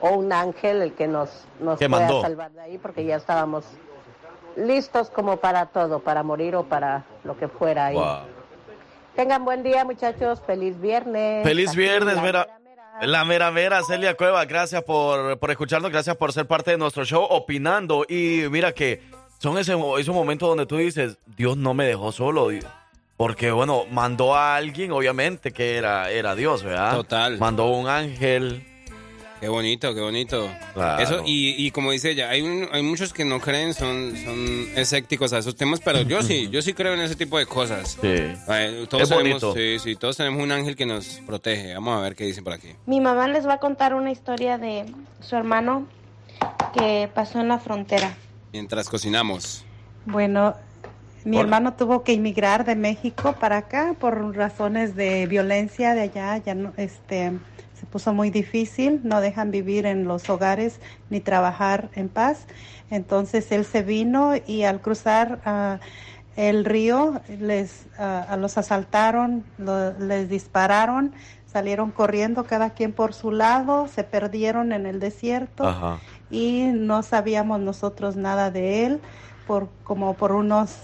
o un ángel el que nos, nos fue a salvar de ahí porque ya estábamos listos como para todo, para morir o para lo que fuera. ahí. Tengan buen día, muchachos. Feliz viernes. Feliz viernes, la mera. La mera mera, Celia Cueva, gracias por, por escucharnos, gracias por ser parte de nuestro show, opinando. Y mira que son ese, esos momentos donde tú dices, Dios no me dejó solo, porque bueno, mandó a alguien, obviamente, que era, era Dios, ¿verdad? Total. Mandó un ángel, Qué bonito, qué bonito. Eso, y, y, como dice ella, hay, hay muchos que no creen, son, son escépticos a esos temas, pero yo sí, yo sí creo en ese tipo de cosas. Sí. todos es bonito. Sí, sí, todos tenemos un ángel que nos protege. Vamos a ver qué dicen por aquí. Mi mamá les va a contar una historia de su hermano que pasó en la frontera. Mientras cocinamos. Bueno, mi hermano tuvo que emigrar de México para acá por razones de violencia de allá, ya no, este se puso muy difícil, no dejan vivir en los hogares ni trabajar en paz. Entonces él se vino y al cruzar ah, el río les uh, los asaltaron, les dispararon, salieron corriendo cada quien por su lado, se perdieron en el desierto y no sabíamos nosotros nada de él por como por unos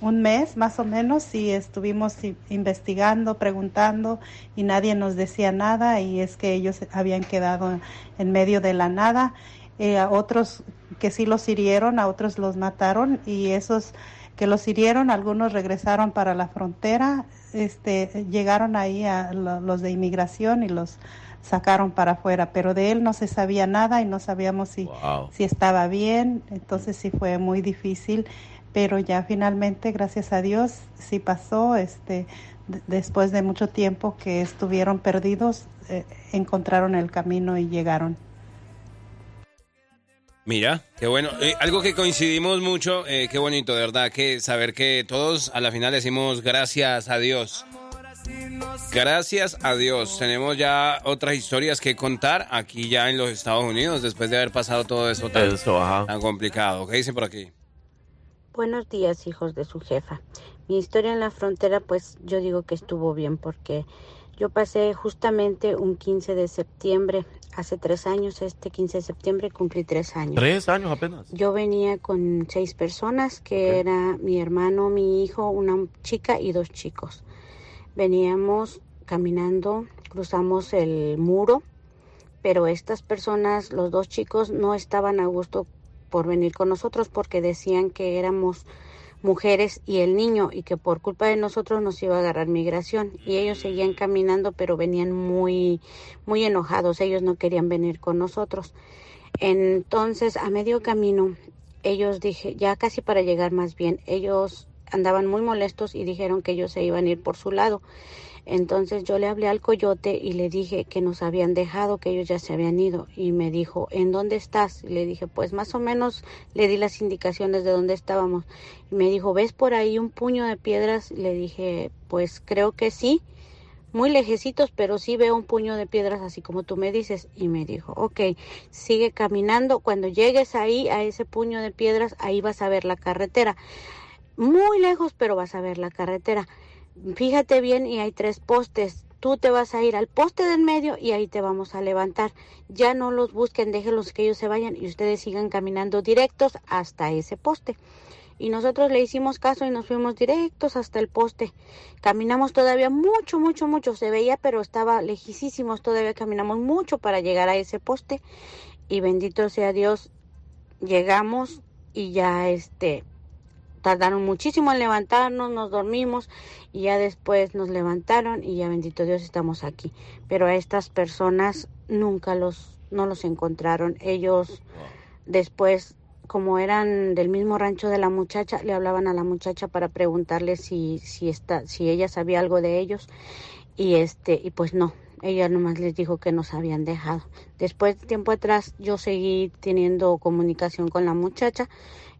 un mes más o menos y estuvimos investigando, preguntando y nadie nos decía nada y es que ellos habían quedado en medio de la nada. Eh, a otros que sí los hirieron, a otros los mataron y esos que los hirieron, algunos regresaron para la frontera, este, llegaron ahí a los de inmigración y los sacaron para afuera, pero de él no se sabía nada y no sabíamos si, si estaba bien, entonces sí fue muy difícil pero ya finalmente, gracias a Dios, sí pasó, este, después de mucho tiempo que estuvieron perdidos, eh, encontraron el camino y llegaron. Mira, qué bueno. Eh, algo que coincidimos mucho, eh, qué bonito, de verdad, que saber que todos a la final decimos gracias a Dios. Gracias a Dios. Tenemos ya otras historias que contar aquí ya en los Estados Unidos, después de haber pasado todo eso tan, tan complicado. ¿Qué dice por aquí? Buenos días, hijos de su jefa. Mi historia en la frontera, pues yo digo que estuvo bien porque yo pasé justamente un 15 de septiembre, hace tres años, este 15 de septiembre cumplí tres años. ¿Tres años apenas? Yo venía con seis personas, que era mi hermano, mi hijo, una chica y dos chicos. Veníamos caminando, cruzamos el muro, pero estas personas, los dos chicos, no estaban a gusto por venir con nosotros porque decían que éramos mujeres y el niño y que por culpa de nosotros nos iba a agarrar migración. Y ellos seguían caminando pero venían muy muy enojados. Ellos no querían venir con nosotros. Entonces a medio camino ellos dije ya casi para llegar más bien ellos andaban muy molestos y dijeron que ellos se iban a ir por su lado entonces yo le hablé al coyote y le dije que nos habían dejado, que ellos ya se habían ido. Y me dijo, ¿en dónde estás? Y le dije, pues más o menos le di las indicaciones de dónde estábamos. Y me dijo, ¿ves por ahí un puño de piedras? Le dije, pues creo que sí. Muy lejecitos, pero sí veo un puño de piedras así como tú me dices. Y me dijo, ok, sigue caminando. Cuando llegues ahí, a ese puño de piedras, ahí vas a ver la carretera. Muy lejos, pero vas a ver la carretera fíjate bien y hay tres postes. Tú te vas a ir al poste del medio y ahí te vamos a levantar. Ya no los busquen, déjenlos que ellos se vayan y ustedes sigan caminando directos hasta ese poste. Y nosotros le hicimos caso y nos fuimos directos hasta el poste. Caminamos todavía mucho, mucho, mucho. Se veía, pero estaba lejísimos. Todavía caminamos mucho para llegar a ese poste. Y bendito sea Dios, llegamos y ya este tardaron muchísimo en levantarnos, nos dormimos y ya después nos levantaron y ya bendito Dios estamos aquí. Pero a estas personas nunca los no los encontraron. Ellos después como eran del mismo rancho de la muchacha, le hablaban a la muchacha para preguntarle si si está si ella sabía algo de ellos y este y pues no, ella nomás les dijo que nos habían dejado. Después, tiempo atrás, yo seguí teniendo comunicación con la muchacha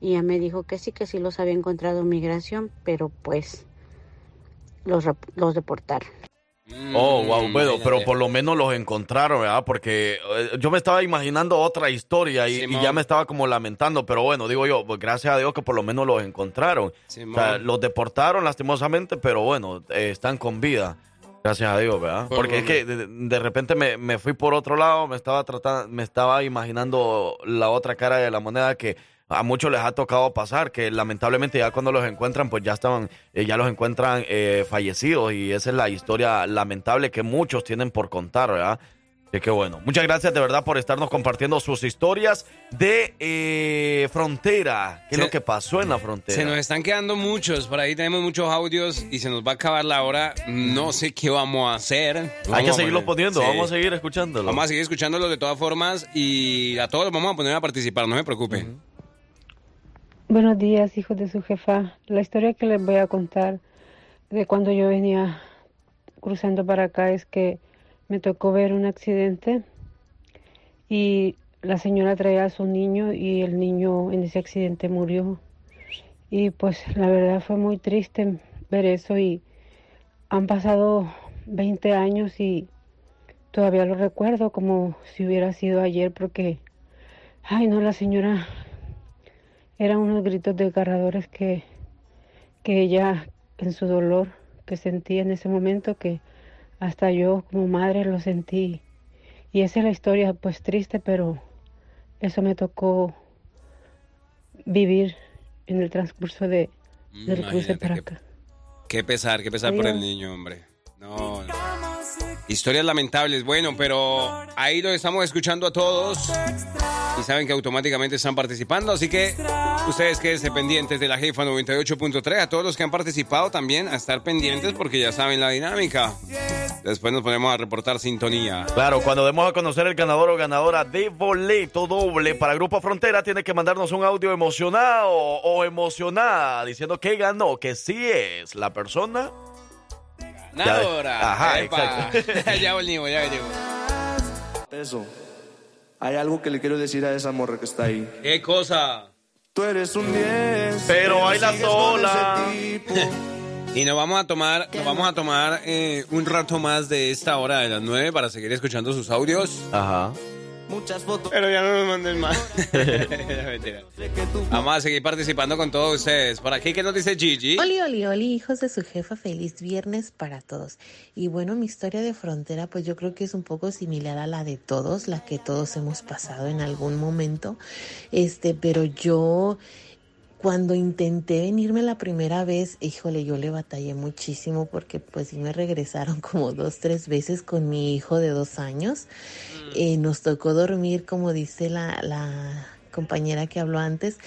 y ella me dijo que sí, que sí los había encontrado en migración, pero pues los, los deportaron. Oh, wow, bueno, pero por lo menos los encontraron, ¿verdad? Porque eh, yo me estaba imaginando otra historia y, y ya me estaba como lamentando, pero bueno, digo yo, pues gracias a Dios que por lo menos los encontraron. O sea, los deportaron lastimosamente, pero bueno, eh, están con vida. Gracias a Dios, ¿verdad? Porque es que de, de repente me, me fui por otro lado, me estaba tratando, me estaba imaginando la otra cara de la moneda que a muchos les ha tocado pasar, que lamentablemente ya cuando los encuentran, pues ya estaban, eh, ya los encuentran eh, fallecidos y esa es la historia lamentable que muchos tienen por contar, ¿verdad? Así que bueno, muchas gracias de verdad por estarnos compartiendo sus historias de eh, frontera. ¿Qué es lo que pasó en la frontera? Se nos están quedando muchos, por ahí tenemos muchos audios y se nos va a acabar la hora. No sé qué vamos a hacer. Hay que seguirlo poniendo, vamos a seguir escuchándolo. Vamos a seguir escuchándolo de todas formas y a todos los vamos a poner a participar, no me preocupe. Buenos días, hijos de su jefa. La historia que les voy a contar de cuando yo venía cruzando para acá es que me tocó ver un accidente y la señora traía a su niño y el niño en ese accidente murió. Y pues la verdad fue muy triste ver eso y han pasado 20 años y todavía lo recuerdo como si hubiera sido ayer porque, ay no, la señora eran unos gritos desgarradores que, que ella en su dolor que sentía en ese momento que hasta yo como madre lo sentí. Y esa es la historia, pues triste, pero eso me tocó vivir en el transcurso de, del cruce para acá. Qué pesar, qué pesar por el niño, hombre. No, no. Historias lamentables, bueno, pero ahí lo estamos escuchando a todos y saben que automáticamente están participando, así que ustedes quédense pendientes de la jefa 98.3, a todos los que han participado también a estar pendientes porque ya saben la dinámica. Después nos ponemos a reportar sintonía. Claro, cuando demos a conocer el ganador o ganadora de boleto doble para Grupo Frontera, tiene que mandarnos un audio emocionado o emocionada diciendo que ganó, que sí es la persona Ganadora. Ajá, Epa. exacto. ya volvimos, ya volvimos. Eso. Hay algo que le quiero decir a esa morra que está ahí. ¿Qué cosa? Tú eres un 10. Pero baila sola. Y nos vamos a tomar, nos vamos a tomar eh, un rato más de esta hora de las 9 para seguir escuchando sus audios. Ajá. Muchas fotos. Pero ya no nos manden más. Mentira. Vamos a seguir participando con todos ustedes. Por aquí, ¿qué nos dice Gigi? Oli, oli, oli, hijos de su jefa, feliz viernes para todos. Y bueno, mi historia de frontera, pues yo creo que es un poco similar a la de todos, la que todos hemos pasado en algún momento. Este, pero yo cuando intenté venirme la primera vez, híjole, yo le batallé muchísimo porque pues sí me regresaron como dos, tres veces con mi hijo de dos años. Eh, nos tocó dormir, como dice la, la compañera que habló antes,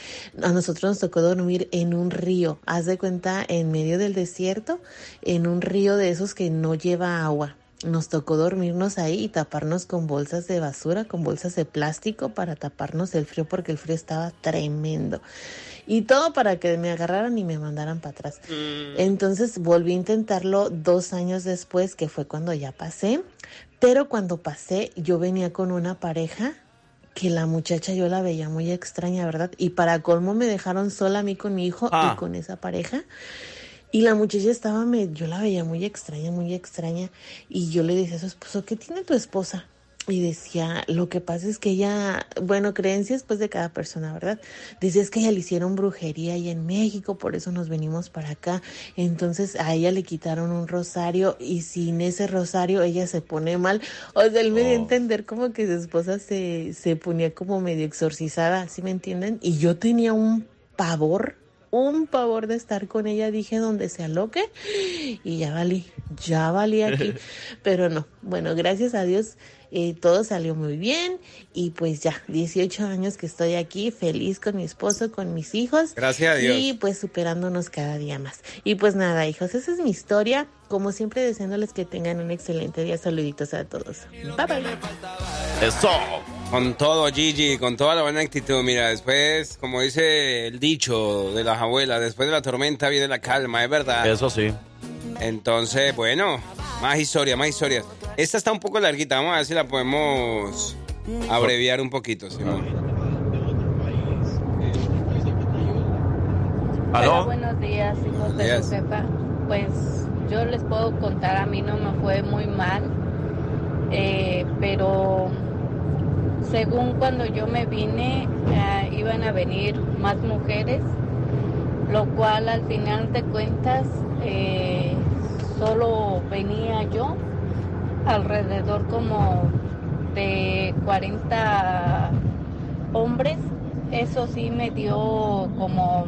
a nosotros nos tocó dormir en un río, haz de cuenta, en medio del desierto, en un río de esos que no lleva agua. Nos tocó dormirnos ahí y taparnos con bolsas de basura, con bolsas de plástico para taparnos el frío porque el frío estaba tremendo. Y todo para que me agarraran y me mandaran para atrás. Entonces volví a intentarlo dos años después, que fue cuando ya pasé. Pero cuando pasé, yo venía con una pareja que la muchacha yo la veía muy extraña, ¿verdad? Y para colmo me dejaron sola a mí con mi hijo Ah. y con esa pareja. Y la muchacha estaba, me, yo la veía muy extraña, muy extraña. Y yo le decía a su esposo, ¿qué tiene tu esposa? Y decía, lo que pasa es que ella, bueno, creencias pues de cada persona, ¿verdad? Dice, es que ella le hicieron brujería ahí en México, por eso nos venimos para acá. Entonces a ella le quitaron un rosario y sin ese rosario ella se pone mal. O sea, él me dio a entender como que su esposa se, se ponía como medio exorcizada, ¿sí me entienden? Y yo tenía un pavor un pavor de estar con ella, dije donde se aloque y ya valí, ya valí aquí, pero no, bueno, gracias a Dios eh, todo salió muy bien y pues ya, 18 años que estoy aquí, feliz con mi esposo, con mis hijos. Gracias a Dios. Y pues superándonos cada día más. Y pues nada, hijos, esa es mi historia, como siempre deseándoles que tengan un excelente día, saluditos a todos. Bye bye. Eso. Con todo, Gigi, con toda la buena actitud. Mira, después, como dice el dicho de las abuelas, después de la tormenta viene la calma, es verdad. Eso sí. Entonces, bueno, más historias, más historias. Esta está un poco larguita, vamos a ver si la podemos abreviar un poquito. Simón. Hola, buenos días, hijos de su jefa. Pues yo les puedo contar, a mí no me fue muy mal, eh, pero según cuando yo me vine, eh, iban a venir más mujeres, lo cual al final de cuentas eh, solo venía yo, alrededor como de 40 hombres. Eso sí me dio como,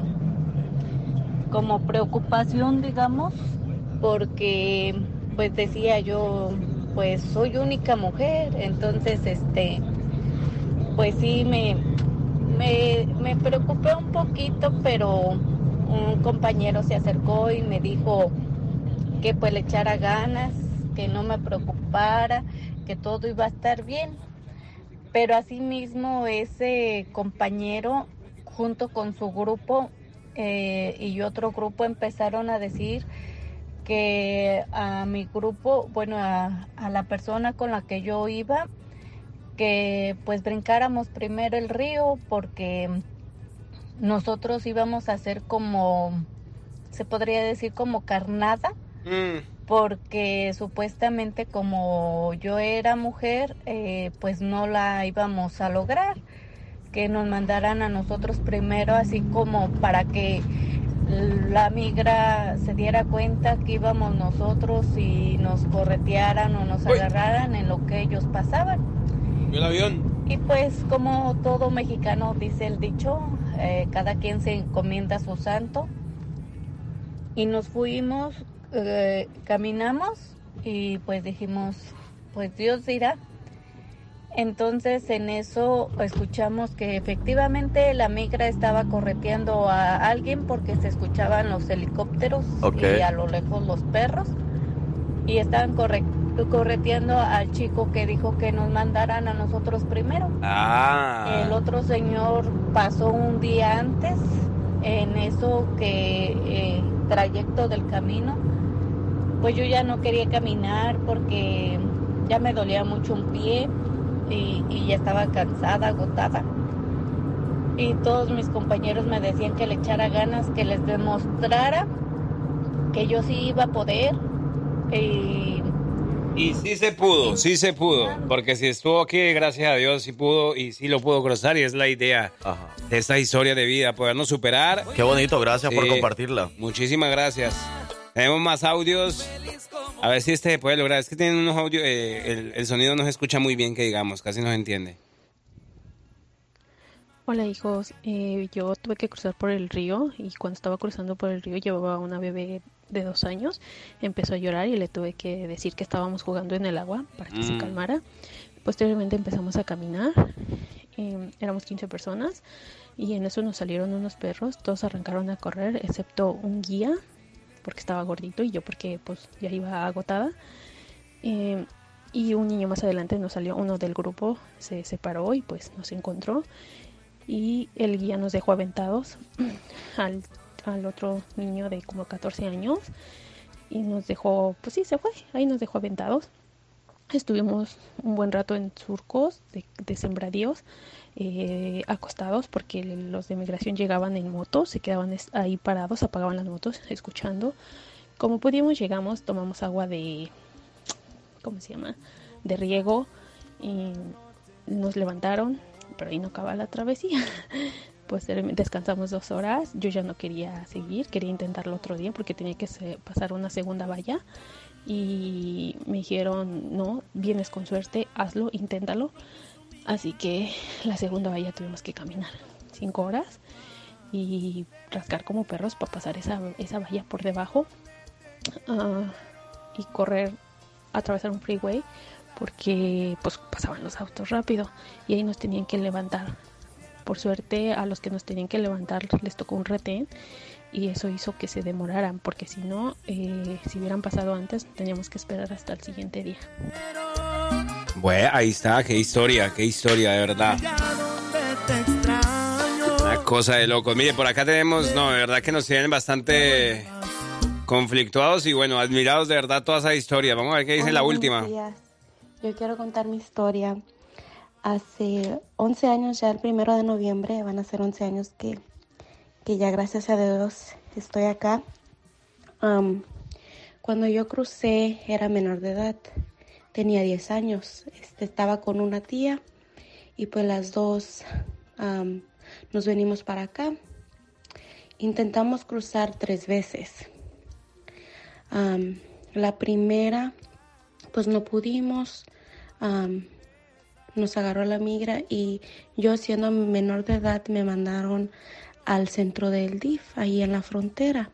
como preocupación, digamos, porque pues decía yo, pues soy única mujer, entonces este pues sí me, me, me preocupé un poquito, pero un compañero se acercó y me dijo que pues le echara ganas, que no me preocupara, que todo iba a estar bien. Pero asimismo ese compañero junto con su grupo eh, y otro grupo empezaron a decir que a mi grupo, bueno, a, a la persona con la que yo iba, que pues brincáramos primero el río porque nosotros íbamos a hacer como, se podría decir como carnada, porque supuestamente como yo era mujer, eh, pues no la íbamos a lograr, que nos mandaran a nosotros primero, así como para que la migra se diera cuenta que íbamos nosotros y nos corretearan o nos agarraran en lo que ellos pasaban. El avión. Y pues como todo mexicano dice el dicho, eh, cada quien se encomienda a su santo. Y nos fuimos, eh, caminamos y pues dijimos, pues Dios dirá. Entonces en eso escuchamos que efectivamente la migra estaba correteando a alguien porque se escuchaban los helicópteros y a lo lejos los perros y estaban correteando al chico que dijo que nos mandaran a nosotros primero. Ah. El otro señor pasó un día antes en eso que eh, trayecto del camino. Pues yo ya no quería caminar porque ya me dolía mucho un pie y, y ya estaba cansada, agotada. Y todos mis compañeros me decían que le echara ganas, que les demostrara que yo sí iba a poder. Y Y sí se pudo, sí se pudo. Porque si estuvo aquí, gracias a Dios, sí pudo y sí lo pudo cruzar. Y es la idea de esta historia de vida, podernos superar. Qué bonito, gracias por compartirla. Muchísimas gracias. Tenemos más audios. A ver si este se puede lograr. Es que tienen unos audios, eh, el, el sonido no se escucha muy bien, que digamos, casi no se entiende. Hola hijos, Eh, yo tuve que cruzar por el río y cuando estaba cruzando por el río llevaba una bebé de dos años, empezó a llorar y le tuve que decir que estábamos jugando en el agua para que se Mm. calmara. Posteriormente empezamos a caminar, eh, éramos 15 personas y en eso nos salieron unos perros, todos arrancaron a correr excepto un guía porque estaba gordito y yo porque pues ya iba agotada. Eh, y un niño más adelante nos salió, uno del grupo se separó y pues nos encontró y el guía nos dejó aventados al, al otro niño de como 14 años y nos dejó, pues sí, se fue, ahí nos dejó aventados. Estuvimos un buen rato en surcos de, de sembradíos, eh, acostados porque los de migración llegaban en motos, se quedaban ahí parados, apagaban las motos, escuchando. Como pudimos, llegamos, tomamos agua de, ¿cómo se llama? De riego y nos levantaron, pero ahí no acaba la travesía. Pues descansamos dos horas. Yo ya no quería seguir, quería intentarlo otro día porque tenía que pasar una segunda valla. Y me dijeron, no, vienes con suerte, hazlo, inténtalo. Así que la segunda valla tuvimos que caminar cinco horas y rascar como perros para pasar esa, esa valla por debajo ah, y correr, atravesar un freeway porque pues pasaban los autos rápido y ahí nos tenían que levantar. Por suerte a los que nos tenían que levantar les tocó un retén y eso hizo que se demoraran porque si no, eh, si hubieran pasado antes teníamos que esperar hasta el siguiente día. Bueno, ahí está, qué historia, qué historia, de verdad. Una cosa de locos. Mire, por acá tenemos, no, de verdad que nos tienen bastante conflictuados y bueno, admirados de verdad toda esa historia. Vamos a ver qué dice Hola, la buenos última. días. Yo quiero contar mi historia. Hace 11 años, ya el primero de noviembre, van a ser 11 años que, que ya gracias a Dios estoy acá. Am, Cuando yo crucé era menor de edad, tenía 10 años, este, estaba con una tía y pues las dos nos venimos para acá. Intentamos cruzar tres veces. La primera, pues no pudimos, nos agarró la migra y yo siendo menor de edad me mandaron al centro del DIF, ahí en la frontera.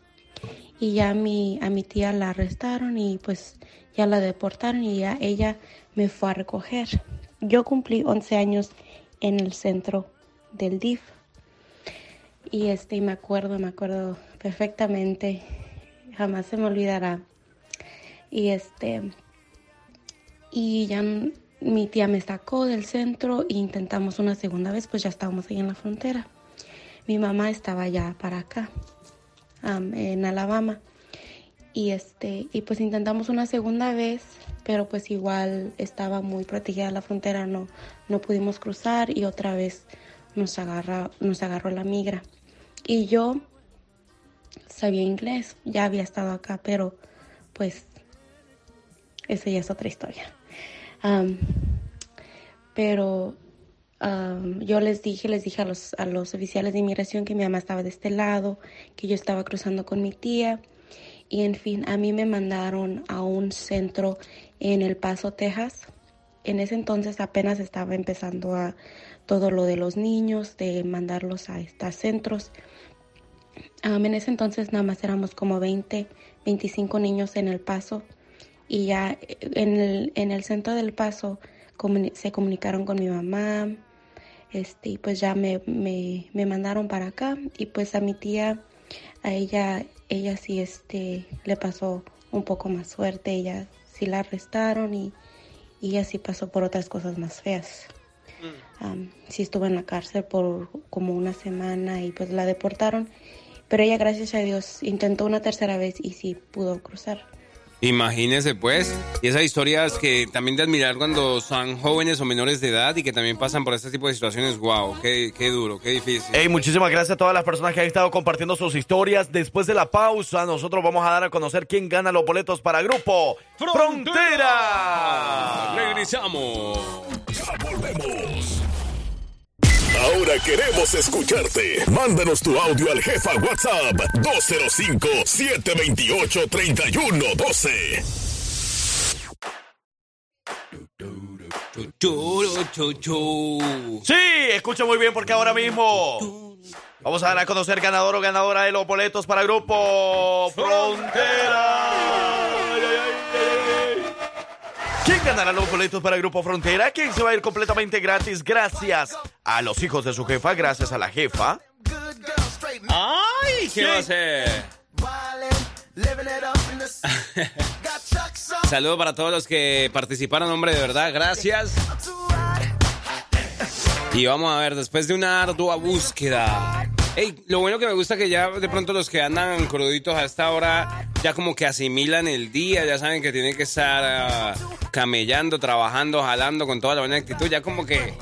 Y ya mi, a mi tía la arrestaron y pues ya la deportaron y ya ella me fue a recoger. Yo cumplí 11 años en el centro del DIF. Y este, me acuerdo, me acuerdo perfectamente, jamás se me olvidará. Y este, y ya mi tía me sacó del centro e intentamos una segunda vez, pues ya estábamos ahí en la frontera. Mi mamá estaba ya para acá, am, en Alabama. Y este, y pues intentamos una segunda vez, pero pues igual estaba muy protegida la frontera, no, no pudimos cruzar y otra vez nos agarra, nos agarró la migra. Y yo sabía inglés, ya había estado acá, pero pues esa ya es otra historia. Am, pero am, yo les dije, les dije a los, a los oficiales de inmigración que mi mamá estaba de este lado, que yo estaba cruzando con mi tía. Y en fin, a mí me mandaron a un centro en El Paso, Texas. En ese entonces apenas estaba empezando a todo lo de los niños, de mandarlos a estos centros. En ese entonces nada más éramos como 20, 25 niños en El Paso y ya eh, en el, en el centro del Paso se comunicaron con mi mamá, este, y pues ya me, me, me mandaron para acá y pues a mi tía, a ella, ella sí este, le pasó un poco más suerte, ella sí la arrestaron y, y ella sí pasó por otras cosas más feas. Am, sí estuvo en la cárcel por como una semana y pues la deportaron, pero ella gracias a Dios intentó una tercera vez y sí pudo cruzar. Imagínese pues, y esas historias que también de admirar cuando son jóvenes o menores de edad y que también pasan por este tipo de situaciones, wow, qué, qué duro, qué difícil. Hey, muchísimas gracias a todas las personas que han estado compartiendo sus historias. Después de la pausa, nosotros vamos a dar a conocer quién gana los boletos para Grupo Frontera. Regresamos. Ahora queremos escucharte. Mándanos tu audio al jefa WhatsApp 205-728-3112. Churu, chu, chu. Sí, escucha muy bien porque ahora mismo vamos a dar a conocer ganador o ganadora de los boletos para Grupo Frontera. ¿Quién ganará los boletos para Grupo Frontera? ¿Quién se va a ir completamente gratis gracias a los hijos de su jefa, gracias a la jefa? ¡Ay! ¿Qué va a hacer? Saludos para todos los que participaron, hombre, de verdad, gracias. Y vamos a ver, después de una ardua búsqueda. Ey, lo bueno que me gusta que ya de pronto los que andan cruditos a esta hora ya como que asimilan el día, ya saben que tienen que estar ah, camellando, trabajando, jalando con toda la buena actitud. Ya como que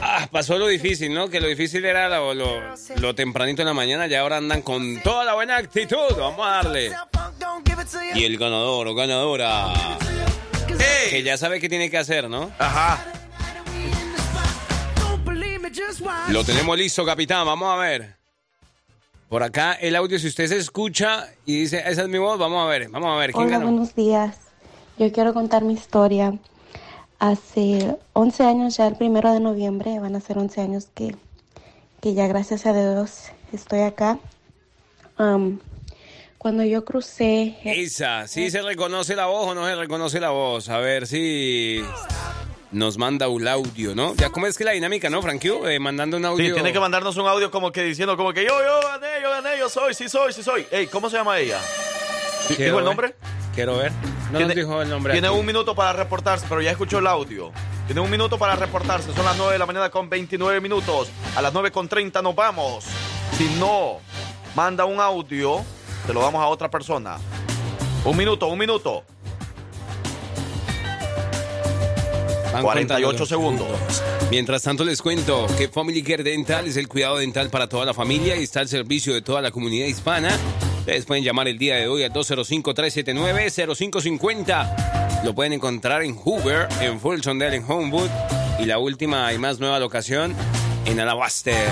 ah, pasó lo difícil, ¿no? Que lo difícil era lo, lo- lo tempranito en la mañana y ahora andan con toda la buena actitud. Vamos a darle. Y el ganador o ganadora. Que ya sabe qué tiene que hacer, ¿no? Ajá. Lo tenemos listo, capitán. Vamos a ver. Por acá el audio, si usted se escucha y dice, esa es mi voz, vamos a ver, vamos a ver, ¿quién Hola, ganó? buenos días. Yo quiero contar mi historia. Hace 11 años, ya el primero de noviembre, van a ser 11 años que, que ya gracias a Dios estoy acá. Am, cuando yo crucé, Esa, ¿sí se reconoce la voz o no se reconoce la voz? A ver si nos manda un audio, ¿no? Ya, ¿cómo es que la dinámica, no, Frankie? Eh, mandando un audio. Sí, tiene que mandarnos un audio como que diciendo como que yo, yo gané, yo gané, yo soy, sí soy, sí soy. Ey, ¿cómo se llama ella? Quiero ¿Dijo el nombre? Quiero ver. No Tiene- nos dijo el nombre. Tiene aquí. un minuto para reportarse, pero ya escuchó el audio. Tiene un minuto para reportarse. Son las 9 de la mañana con 29 minutos. A las 9 con 30 nos vamos. Si no manda un audio, te lo damos a otra persona. Un minuto, un minuto. Van 48 contando los segundos. Mientras tanto les cuento que Family Care Dental es el cuidado dental para toda la familia y está al servicio de toda la comunidad hispana. Ustedes pueden llamar el día de hoy al 205-379-0550. Lo pueden encontrar en Hoover, en Fultondale, en Homewood. Y la última y más nueva locación en Alabaster.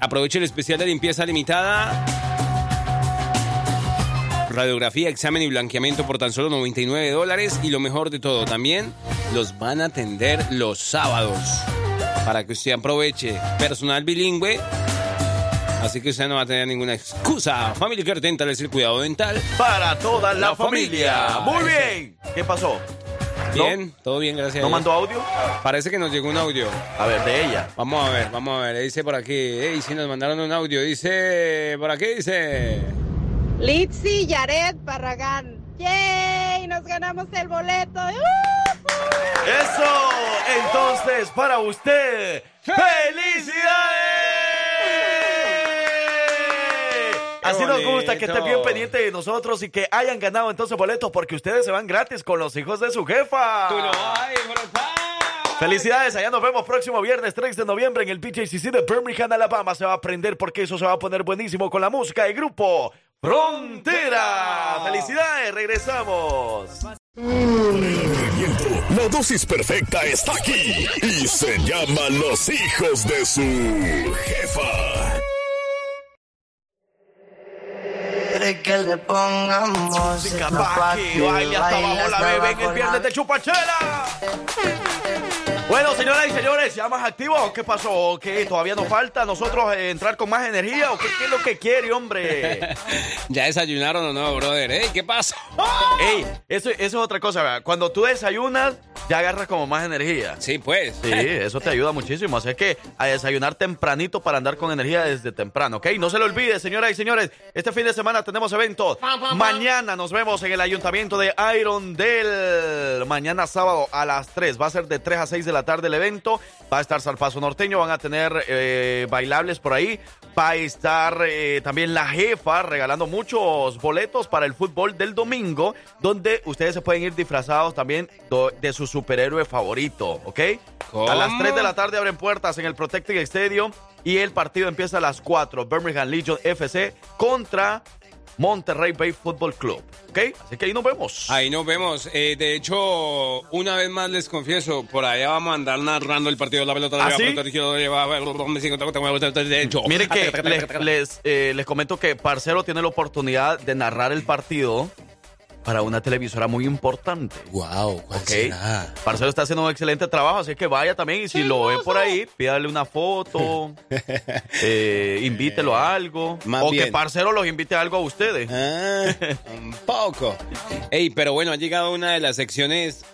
Aproveche el especial de limpieza limitada. Radiografía, examen y blanqueamiento por tan solo 99 dólares. Y lo mejor de todo, también los van a atender los sábados. Para que usted aproveche personal bilingüe Así que usted no va a tener ninguna excusa. Family Care Dental es el cuidado dental para toda la, familia. Muy bien. ¿Qué pasó? Bien, todo bien, gracias. ¿No mandó audio? Parece que nos llegó un audio. A ver, de ella. Vamos a ver, vamos a ver. Dice por aquí. Ey, si nos mandaron un audio. Dice, por aquí dice. Litzy Yaret Barragán. ¡Yay! Nos ganamos el boleto. Eso. Entonces, para usted, ¡felicidades! Así nos gusta que estén bien pendientes de nosotros y que hayan ganado entonces boletos porque ustedes se van gratis con los hijos de su jefa. Tú lo hay, Felicidades, allá nos vemos próximo viernes 3 de noviembre en el PJCC de Birmingham, Alabama. Se va a aprender porque eso se va a poner buenísimo con la música del grupo Frontera. Felicidades, regresamos. La dosis perfecta está aquí y se llama Los hijos de su jefa. que le pongamos música pa' que baile hasta abajo la bebé en el viernes de chupachela. Bueno, señoras y señores, ¿ya más activo? ¿Qué pasó? ¿Qué todavía nos falta nosotros eh, entrar con más energía? ¿O qué, es lo que quiere, hombre? ¿Ya desayunaron o no, brother? ¿Eh? ¿Qué pasa? Ey, eso, eso es otra cosa, ¿verdad? Cuando tú desayunas, ya agarras como más energía. Sí, pues. Sí, eso te ayuda muchísimo. Así que a desayunar tempranito para andar con energía desde temprano, ¿ok? No se lo olvide, señoras y señores, este fin de semana tenemos evento. Mañana nos vemos en el ayuntamiento de Irondale. Mañana sábado a las 3. Va a ser de 3 a 6 de la tarde el evento. Va a estar Salpazo Norteño, van a tener eh, bailables por ahí. Va a estar eh, también la jefa regalando muchos boletos para el fútbol del domingo, donde ustedes se pueden ir disfrazados también de su superhéroe favorito, ¿ok? A las 3 de la tarde abren puertas en el Protecting Stadium y el partido empieza a las 4. Birmingham Legion FC contra Monterrey Bay Football Club. ¿Ok? Así que ahí nos vemos. Ahí nos vemos. Eh, de hecho, una vez más les confieso, por allá vamos a andar narrando el partido de la pelota. ¿Ah, sí? Mire que les, eh, les comento que Parcero tiene la oportunidad de narrar el partido para una televisora muy importante. Wow, ¿cuál okay. Parcero está haciendo un excelente trabajo, así que vaya también y si lo ve por ahí, pídale una foto, eh, invítelo a algo, o que Parcero los invite a algo a ustedes. Ah, un poco. Ey, pero bueno, ha llegado una de las secciones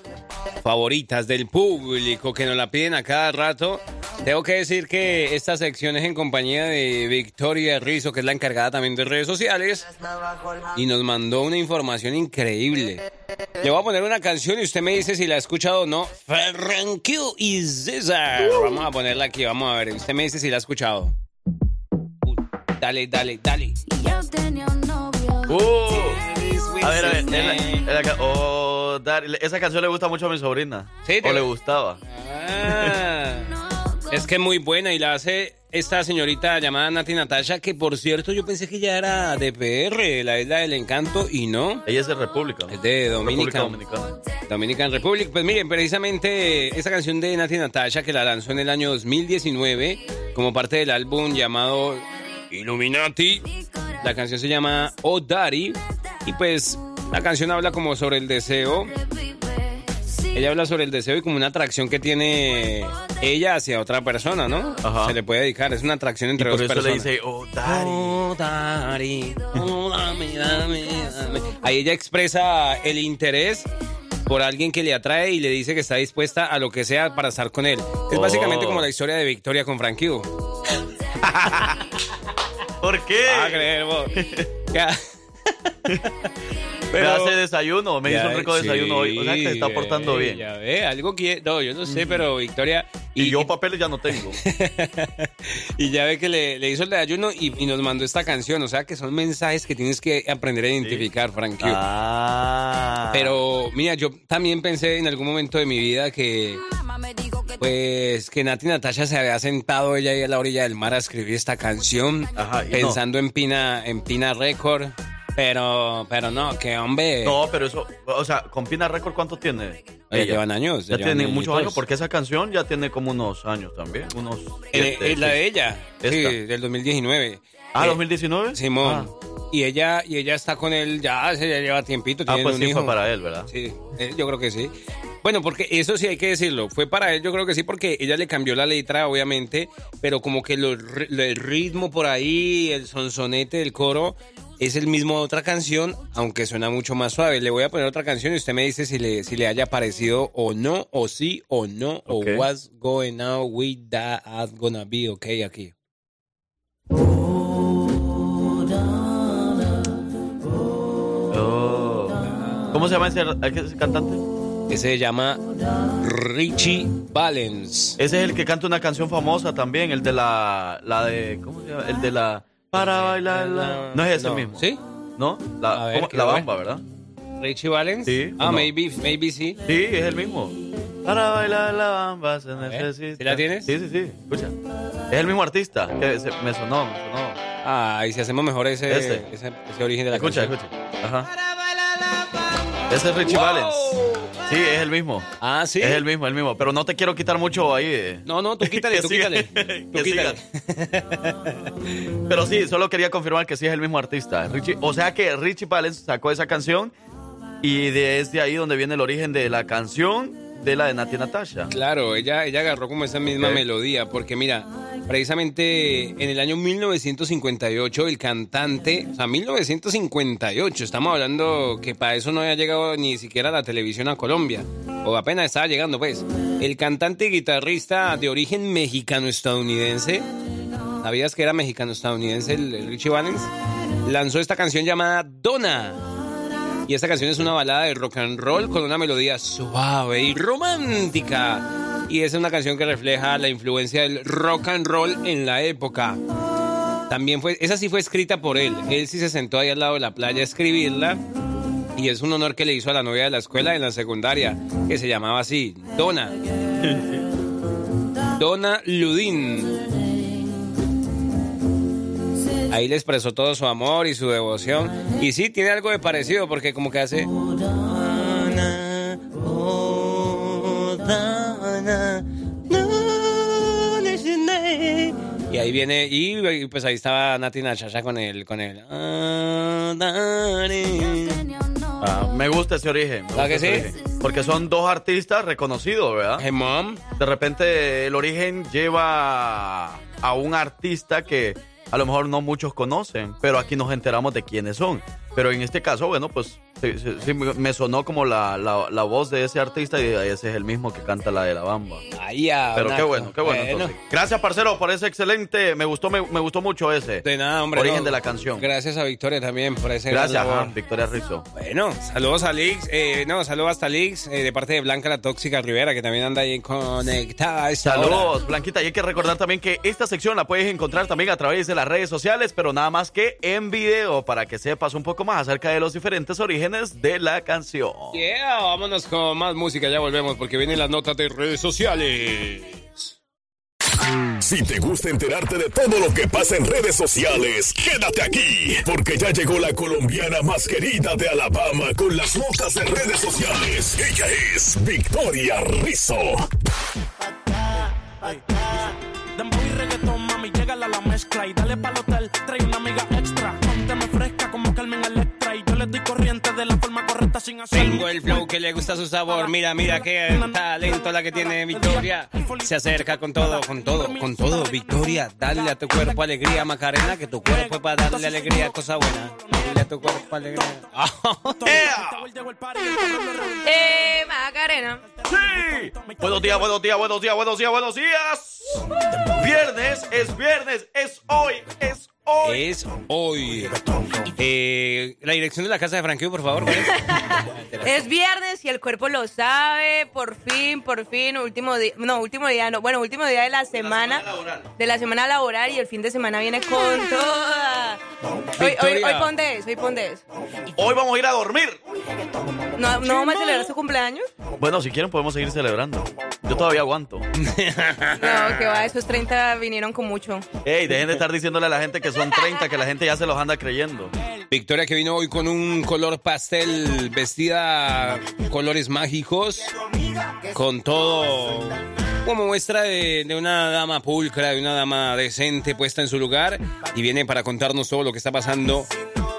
favoritas del público que nos la piden a cada rato. Tengo que decir que esta sección es en compañía de Victoria Rizzo, que es la encargada también de redes sociales, y nos mandó una información increíble. Le voy a poner una canción y usted me dice si la ha escuchado o no. Ferranquio y César. Vamos a ponerla aquí, vamos a ver. Usted me dice si la ha escuchado. dale, dale, dale. Uh, a ver, a ver. oh, esa canción le gusta mucho a mi sobrina. Sí, o le gustaba. Ah, es que muy buena y la hace esta señorita llamada Nati Natasha, que por cierto yo pensé que ya era de PR, la isla del encanto, y no. Ella es de República. Es de Dominica. Dominicana. Dominican Republic. Pues miren, precisamente esa canción de Nati Natasha que la lanzó en el año 2019 como parte del álbum llamado Illuminati. La canción se llama Oh Daddy. Y pues la canción habla como sobre el deseo. Ella habla sobre el deseo y como una atracción que tiene ella hacia otra persona, ¿no? Ajá. Se le puede dedicar, es una atracción entre y por dos eso personas. le dice, oh, daddy. Oh, daddy. Oh, dame, dame, dame. Ahí ella expresa el interés por alguien que le atrae y le dice que está dispuesta a lo que sea para estar con él. Es Oh. básicamente como la historia de Victoria con Frankie. ¿Por qué? Ah, creer Ya. Me hace desayuno, me hizo un rico sí, desayuno hoy. O sea que se está portando bien. Ya ve, algo que... No, yo no sé, pero Victoria... Y, yo papeles ya no tengo. Y ya ve que le, le hizo el desayuno y, y nos mandó esta canción. O sea que son mensajes que tienes que aprender a identificar, Frankie. Ah. Pero mira, yo también pensé en algún momento de mi vida que... Pues que Nati Natasha se había sentado ella ahí a la orilla del mar a escribir esta canción, Ajá, y no. pensando en Pina, en Pina Record. Pero, pero no, que hombre. No, pero eso, o sea, con Pina Record, ¿cuánto tiene? Oye, llevan años. Ya llevan tiene muchos años, porque esa canción ya tiene como unos años también. Unos. Eh, siete, eh, la de ella, sí, del 2019. Ah, Eh, 2019. Simón. Y ella y ella está con él ya, se ya lleva tiempito. Ah, pues un sí hijo. fue para él, ¿verdad? Sí, eh, yo creo que sí. Bueno, porque eso sí hay que decirlo. Fue para él, yo creo que sí, porque ella le cambió la letra, obviamente, pero como que lo ri- lo- el ritmo por ahí, el sonsonete del coro, es el mismo de otra canción, aunque suena mucho más suave. Le voy a poner otra canción y usted me dice si le, si le haya parecido o no, o sí o no, Ok. o what's going on with that gonna be okay aquí. Oh. ¿Cómo se llama ese, ese cantante? Ese se llama Richie Valens. Ese es el que canta una canción famosa también, el de la, la de, ¿cómo se llama? El de la, para bailar la... No es ese No. mismo. ¿Sí? ¿No? La, la ver. bamba, ¿verdad? Richie Valens. Sí, Ah, maybe, maybe sí. Sí, es el mismo. Para bailar la bamba se necesita. ¿Sí la tienes? Sí, sí, sí. Escucha. Es el mismo artista. Que se- me sonó, me sonó. Ah, y si hacemos mejor ese, Ese. ese, ese origen de la Escucha, canción. escucha. Ajá. Ese es Richie Wow. Valens. Sí, es el mismo. Ah, sí. Es el mismo, el mismo. Pero no te quiero quitar mucho ahí. eh. No, no, tú quítale, tú quítale. Tú quítale. Pero sí, solo quería confirmar que sí es el mismo artista. Richie, o sea que Richie Valens sacó esa canción y desde ahí donde viene el origen de la canción de la de Nati Natasha. Claro, ella, ella agarró como esa misma melodía, porque mira, precisamente en el año 1958 el cantante, o sea, 1958, estamos hablando que para eso no había llegado ni siquiera la televisión a Colombia, o apenas estaba llegando pues, el cantante y guitarrista de origen mexicano-estadounidense, ¿sabías que era mexicano-estadounidense el, el Richie Valens? Lanzó esta canción llamada Donna. Y esta canción es una balada de rock and roll con una melodía suave y romántica. Y es una canción que refleja la influencia del rock and roll en la época. También fue, esa sí fue escrita por él. Él sí se sentó ahí al lado de la playa a escribirla. Y es un honor que le hizo a la novia de la escuela en la secundaria, que se llamaba así, Donna. Donna Ludin. Ahí le expresó todo su amor y su devoción. Y sí, tiene algo de parecido porque como que hace... Y ahí viene, y pues ahí estaba Nati Nachacha con el, con el... Ah, me gusta ese origen. me ¿Verdad gusta que ese sí? origen. Porque son dos artistas reconocidos, ¿verdad? Hey, mom. De repente el origen lleva a un artista que a lo mejor no muchos conocen, pero aquí nos enteramos de quiénes son. Pero en este caso, bueno, pues sí, sí, me sonó como la, la- la voz de ese artista y ese es el mismo que canta la de la bamba. Ahí ya, Pero qué bueno, qué bueno. entonces. Gracias, parcero, por ese excelente. Me gustó, me, me gustó mucho ese. De nada, hombre. Origen no. de la canción. Gracias a Victoria también por ese Gracias, ajá, Victoria Rizzo. Bueno, saludos a Lix, eh, no, saludos hasta Lix, eh, de parte de Blanca la Tóxica Rivera, que también anda ahí conectada hora. Saludos, Blanquita. Y hay que recordar también que esta sección la puedes encontrar también a través de las redes sociales, pero nada más que en video para que sepas un poco más acerca de los diferentes orígenes de la canción. Yeah, vámonos con más música, ya volvemos porque vienen las notas de redes sociales. Si te gusta enterarte de todo lo que pasa en redes sociales, quédate aquí, porque ya llegó la colombiana más querida de Alabama con las notas de redes sociales. Ella es Victoria Rizzo. Dembow y reggaetón, mami, llégala a la mezcla y dale pa'l hotel, Y corriente de la forma correcta sin hacer. Tengo el flow que le gusta su sabor, mira, mira qué talento la que tiene Victoria. Se acerca con todo, con todo, con todo, Victoria. Dale a tu cuerpo alegría, Macarena, que tu cuerpo es para darle alegría, cosa buena. Dale a tu cuerpo alegría. Eh, Macarena. ¡Sí! Buenos días, buenos días, buenos días, buenos días, buenos días. Viernes, es viernes, es hoy, es hoy. Es hoy. Eh, la dirección de la casa de Frankie, por favor. ¿cuál es? Es viernes y el cuerpo lo sabe. Por fin, por fin, último día. No, último día, no. Bueno, último día de la semana. De la semana laboral y el fin de semana viene con toda. Hoy, hoy, hoy pon de eso, hoy pon de eso. Hoy vamos a ir a dormir. ¿No, ¿no vamos a celebrar su cumpleaños? Bueno, si quieren podemos seguir celebrando. Yo todavía aguanto. No, que va, esos 30 vinieron con mucho. Ey, dejen de estar diciéndole a la gente que son 30, que la gente ya se los anda creyendo. Victoria que vino hoy con un color pastel, vestida colores mágicos, con todo como muestra de, una dama pulcra, de una dama decente puesta en su lugar y viene para contarnos todo lo que está pasando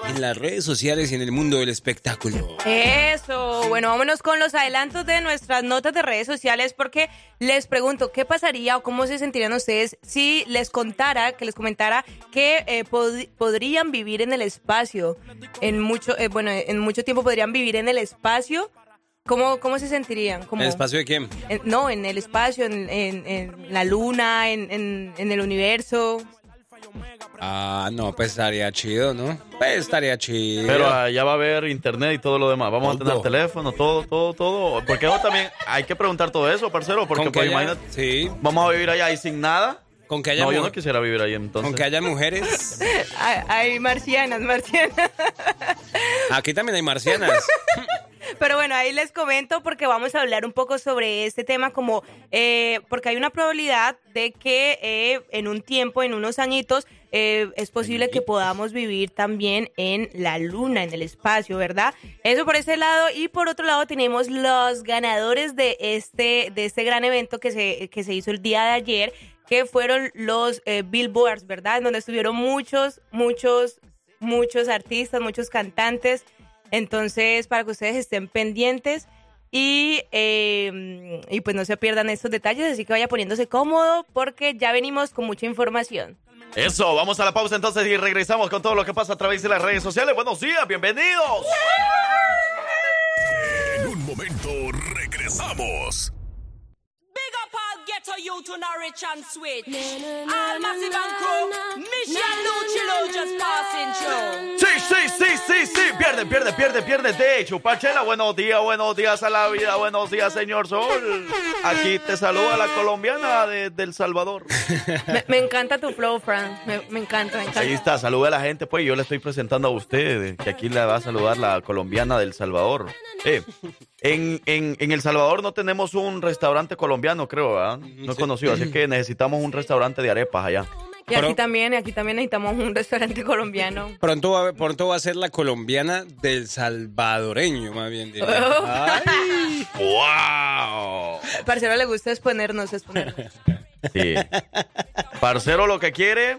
en las redes sociales y en el mundo del espectáculo. Eso, bueno, vámonos con los adelantos de nuestras notas de redes sociales porque les pregunto, ¿qué pasaría o cómo se sentirían ustedes si les contara, que les comentara que eh, pod podrían vivir en el espacio? En mucho, eh, bueno, en mucho tiempo podrían vivir en el espacio. ¿Cómo, ¿Cómo se sentirían? ¿Cómo? ¿El espacio de quién? En, no, en el espacio, en, en, en la luna, en, en el universo. Ah, no, pues estaría chido, ¿no? Pues estaría chido. Pero allá va a haber internet y todo lo demás. Vamos todo. a tener teléfono, todo, todo, todo. Porque eso también hay que preguntar todo eso, parcero. Porque pues, allá, imagínate, sí. vamos a vivir allá y sin nada. Con que haya no, yo no quisiera vivir ahí entonces. Con que haya mujeres. hay, hay marcianas, marcianas. Aquí también hay marcianas. Pero bueno, ahí les comento porque vamos a hablar un poco sobre este tema, como eh, porque hay una probabilidad de que eh, en un tiempo, en unos añitos, eh, es posible que podamos vivir también en la luna, en el espacio, ¿verdad? Eso por ese lado. Y por otro lado tenemos los ganadores de este, de este gran evento que se, que se hizo el día de ayer, que fueron los Billboards, ¿verdad? En donde estuvieron muchos, muchos, muchos artistas, muchos cantantes. Entonces, para que ustedes estén pendientes y, eh, y pues no se pierdan estos detalles, así que vaya poniéndose cómodo porque ya venimos con mucha información. Eso, vamos a la pausa entonces y regresamos con todo lo que pasa a través de las redes sociales. Buenos días, bienvenidos. En un momento regresamos. Ghetto youth to Norwich and Switch. All massive and crew. Mission Luchilo just passing through. Sí, sí, sí, sí, sí. Pierde, pierde, pierde, pierde. De Chupachela. Buenos días, buenos días a la vida. Buenos días, señor Sol. Aquí te saluda la colombiana de, del Salvador. Me, me, encanta tu flow, Fran. Me, me, encanta, me encanta. Ahí está, saluda a la gente, pues. Yo le estoy presentando a usted que aquí le va a saludar la colombiana del Salvador. Eh, en, en, en El Salvador no tenemos un restaurante colombiano, creo, ¿verdad? No he conocido, así que necesitamos un restaurante de arepas allá. Y aquí también, aquí también necesitamos un restaurante colombiano. Pronto va, pronto va a ser la colombiana del salvadoreño, más bien. ¡Ay! ¡Wow! Parcero le gusta exponernos, exponernos. Sí. Parcero lo que quiere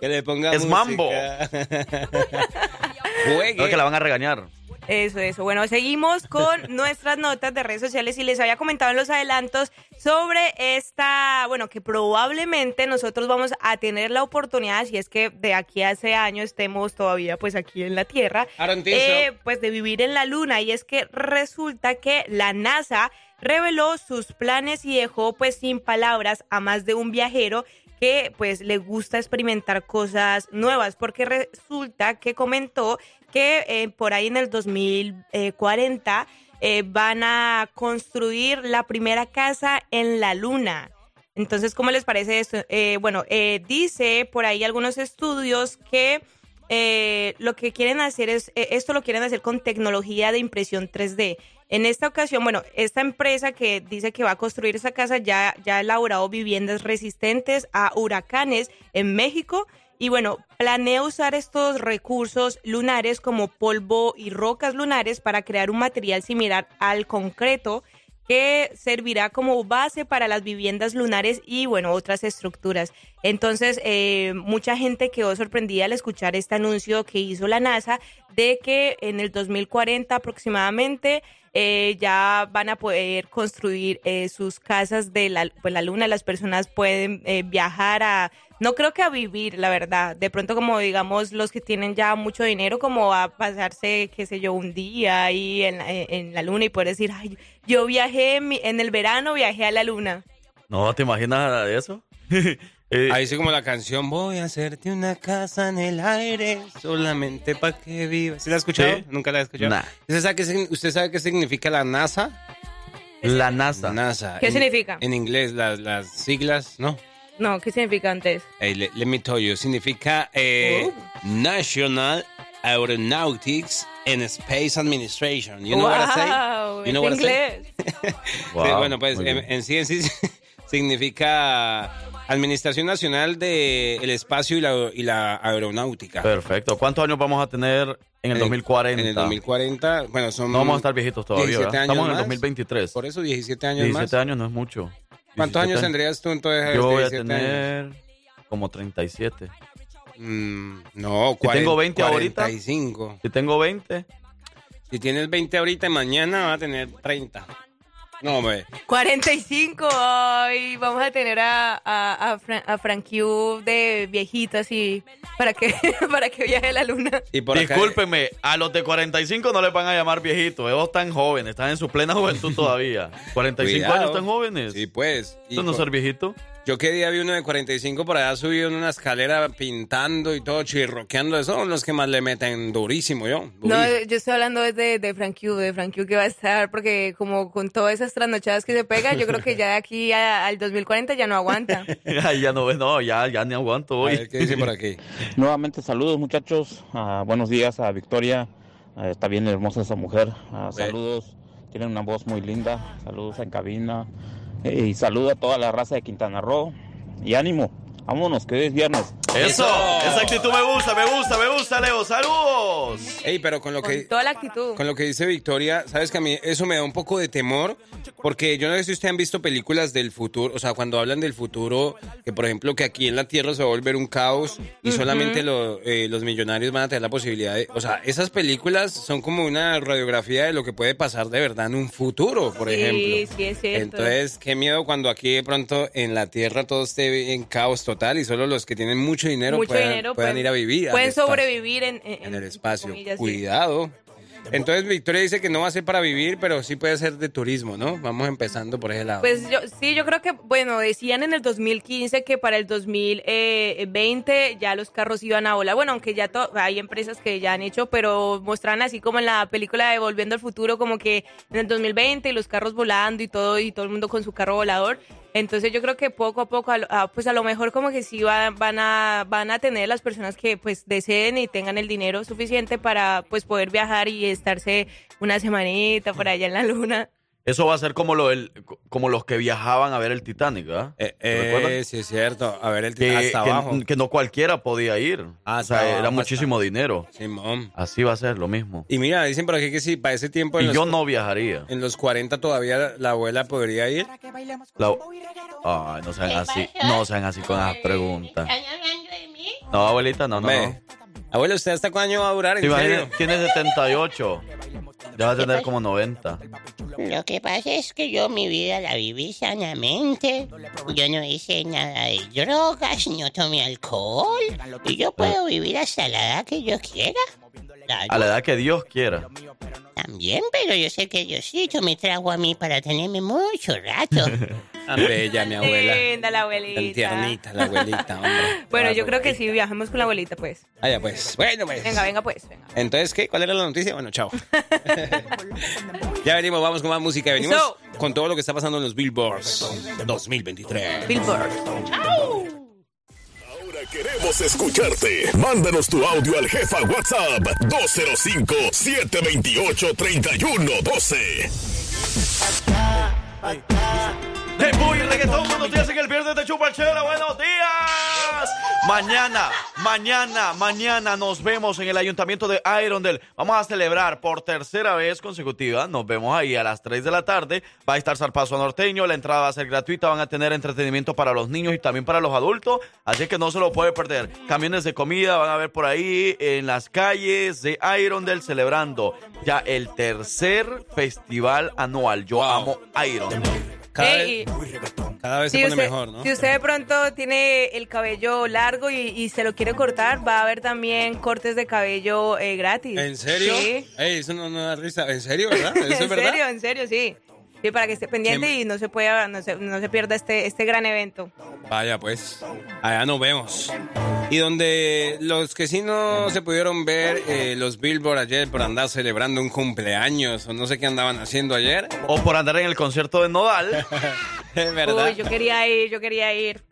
que le ponga es música. mambo. Juegue. No, que la van a regañar. Eso, eso. Bueno, seguimos con nuestras notas de redes sociales y les había comentado en los adelantos sobre esta, bueno, que probablemente nosotros vamos a tener la oportunidad, si es que de aquí a ese año estemos todavía pues aquí en la Tierra, eh, pues de vivir en la Luna. Y es que resulta que la NASA reveló sus planes y dejó pues sin palabras a más de un viajero que pues le gusta experimentar cosas nuevas, porque resulta que comentó que eh, por ahí en el 2040 eh, van a construir la primera casa en la luna. Entonces, ¿cómo les parece esto? Eh, bueno, dice por ahí algunos estudios que lo que quieren hacer es, esto lo quieren hacer con tecnología de impresión 3D. En esta ocasión, bueno, esta empresa que dice que va a construir esa casa ya, ya ha elaborado viviendas resistentes a huracanes en México y bueno, planea usar estos recursos lunares como polvo y rocas lunares para crear un material similar al concreto que servirá como base para las viviendas lunares y bueno, otras estructuras. Entonces, eh, mucha gente quedó sorprendida al escuchar este anuncio que hizo la NASA de que en el 2040 aproximadamente eh, ya van a poder construir eh, sus casas de la, pues, la luna, las personas pueden eh, viajar a, no creo que a vivir, la verdad, de pronto como digamos los que tienen ya mucho dinero, como a pasarse, qué sé yo, un día ahí en, en la luna y poder decir, ay, yo viajé en, mi, en el verano, viajé a la luna. No, ¿te imaginas de eso? Eh, Ahí sí como la canción Voy a hacerte una casa en el aire solamente para que vivas. ¿Sí la has escuchado? ¿Sí? ¿Nunca la has escuchado? Nah. ¿Usted, sabe qué, ¿Usted sabe qué significa la NASA? La NASA. NASA. ¿Qué en, significa? En inglés, las, las siglas, ¿no? No, ¿qué significa antes? Hey, let, let, me tell you. Significa eh, Oh. National Aeronautics and Space Administration. You know wow, what I say? You know what I say? inglés. Wow, sí, bueno, pues en, en sí, en sí significa Administración Nacional del Espacio y la, y la Aeronáutica. Perfecto. ¿Cuántos años vamos a tener en el 2040? En el 2040, bueno, son... No vamos a estar viejitos todavía, 17 ¿verdad? años Estamos en el más. 2023. Por eso 17 años 17 más. años no es mucho. ¿Cuántos 17 años tendrías tú entonces? Yo voy a 17 años? tener como 37. Mm, no, Si tengo 20 40, ahorita. 45. Si tengo 20. Si tienes 20 ahorita y mañana vas a tener 30. No, hombre. 45, ay, vamos a tener a, a, a, Fran, a Frank Q de viejito así, para que, para que viaje a la luna. Y por acá- Discúlpeme, a los de 45 no les van a llamar viejitos. Ellos están jóvenes, están en su plena juventud todavía. 45 Cuidado. años están jóvenes. Sí, pues. ¿Eso no con- ser viejito? Yo qué día vi uno de 45 por allá subido en una escalera pintando y todo chirroqueando. Esos son los que más le meten durísimo yo. No, yo estoy hablando de, de Frank Q, de Frank Q que va a estar, porque como con todas esas trasnochadas que se pega, yo creo que ya de aquí a- al 2040 ya no aguanta. Ay, ya no, no, ya, ya ni aguanto hoy. ¿Qué dice por aquí? Nuevamente saludos muchachos, Ah, buenos días a Victoria, Ah, está bien hermosa esa mujer, Ah, saludos, tiene una voz muy linda, saludos en cabina y saludo a toda la raza de Quintana Roo. Y ánimo, vámonos que hoy es viernes. Eso, esa actitud me gusta, me gusta, me gusta, Leo. Saludos. Ey, pero con lo Con que toda la actitud. con lo que dice Victoria, sabes que a mí eso me da un poco de temor, porque yo no sé si ustedes han visto películas del futuro, o sea, cuando hablan del futuro, que por ejemplo que aquí en la Tierra se va a volver un caos y solamente lo- eh, los millonarios van a tener la posibilidad de, o sea, esas películas son como una radiografía de lo que puede pasar de verdad en un futuro, por sí, ejemplo. sí, es cierto. Entonces, qué miedo cuando aquí de pronto en la Tierra todo esté en caos total y solo los que tienen mucho dinero Mucho puedan, dinero puedan pueden- ir a vivir. Pueden sobrevivir en, en- en el espacio. comillas, sí. Entonces Victoria dice que no va a ser para vivir, pero sí puede ser de turismo, ¿no? Vamos empezando por ese lado. Pues yo, sí, yo creo que, bueno, decían en el 2015 que para el 2020 ya los carros iban a volar. Bueno, aunque ya hay empresas que ya han hecho, pero mostraban así como en la película de Volviendo al Futuro, como que en el 2020 y los carros volando y todo, y todo el mundo con su carro volador. Entonces yo creo que poco a poco, pues a lo mejor como que sí van, van, a, van a tener las personas que pues deseen y tengan el dinero suficiente para pues poder viajar y estarse una semanita por allá en la luna. Eso va a ser como, lo del- como los que viajaban a ver el Titanic, ¿verdad? Eh, eh, sí, es cierto. A ver, el que, hasta que- abajo. que no cualquiera podía ir. Hasta o sea, abajo, era hasta- muchísimo dinero. Simón. Así va a ser lo mismo. Y mira, dicen por aquí que sí, para ese tiempo... en Y los- yo no viajaría. En los 40 todavía la abuela podría ir. La- Ay, no sean así, no sean así con las preguntas. No, abuelita, no, no. Ve. no. Abuela, ¿usted hasta cuándo va a durar? ¿Te ¿En serio? Tiene 78. Ya va a tener como 90. Lo que pasa es que yo mi vida la viví sanamente. Yo no hice nada de drogas, no tomé alcohol. Y yo puedo vivir hasta la edad que yo quiera. A la edad que Dios quiera. También, pero yo sé que Diosito me trajo a mí para tenerme mucho rato. Tan bella, mi abuela. Linda la abuelita. Tan tiernita la abuelita, hombre. Bueno, yo creo que sí, viajamos con la abuelita, pues. Ah, ya, pues. Bueno, pues. Venga, venga, pues. Venga. Entonces, ¿qué? ¿Cuál era la noticia? Bueno, chao. ya venimos, vamos con más música. Venimos con todo lo que está pasando en los Billboards 2023. Billboard. Ahora queremos escucharte. Mándanos tu audio al jefa WhatsApp 205-728-3112. De muy reggaetón, buenos días en el viernes de Chupachela, buenos días. Mañana, mañana, mañana nos vemos en el ayuntamiento de Irondale. Vamos a celebrar por tercera vez consecutiva. Nos vemos ahí a las 3 de la tarde. Va a estar Zarpazo Norteño, la entrada va a ser gratuita. Van a tener entretenimiento para los niños y también para los adultos. Así que no se lo puede perder. Camiones de comida van a ver por ahí en las calles de Irondale celebrando ya el tercer festival anual. Yo amo Irondale. Cada, vez, cada vez Si se pone usted, mejor, ¿no? si usted de pronto tiene el cabello largo y, y se lo quiere cortar, va a haber también cortes de cabello eh, gratis. ¿En serio? Sí. Ey, eso no, no da risa. ¿En serio, verdad? ¿Eso es en verdad? serio, en serio, sí. Sí, para que esté pendiente ¿Quién- y no se pueda, no se, no se pierda este, este gran evento. Vaya, pues. Allá nos vemos. Y donde los que sí no se pudieron ver eh, los Billboard ayer por andar celebrando un cumpleaños o no sé qué andaban haciendo ayer. O por andar en el concierto de Nodal. Es verdad. Uy, yo quería ir, yo quería ir.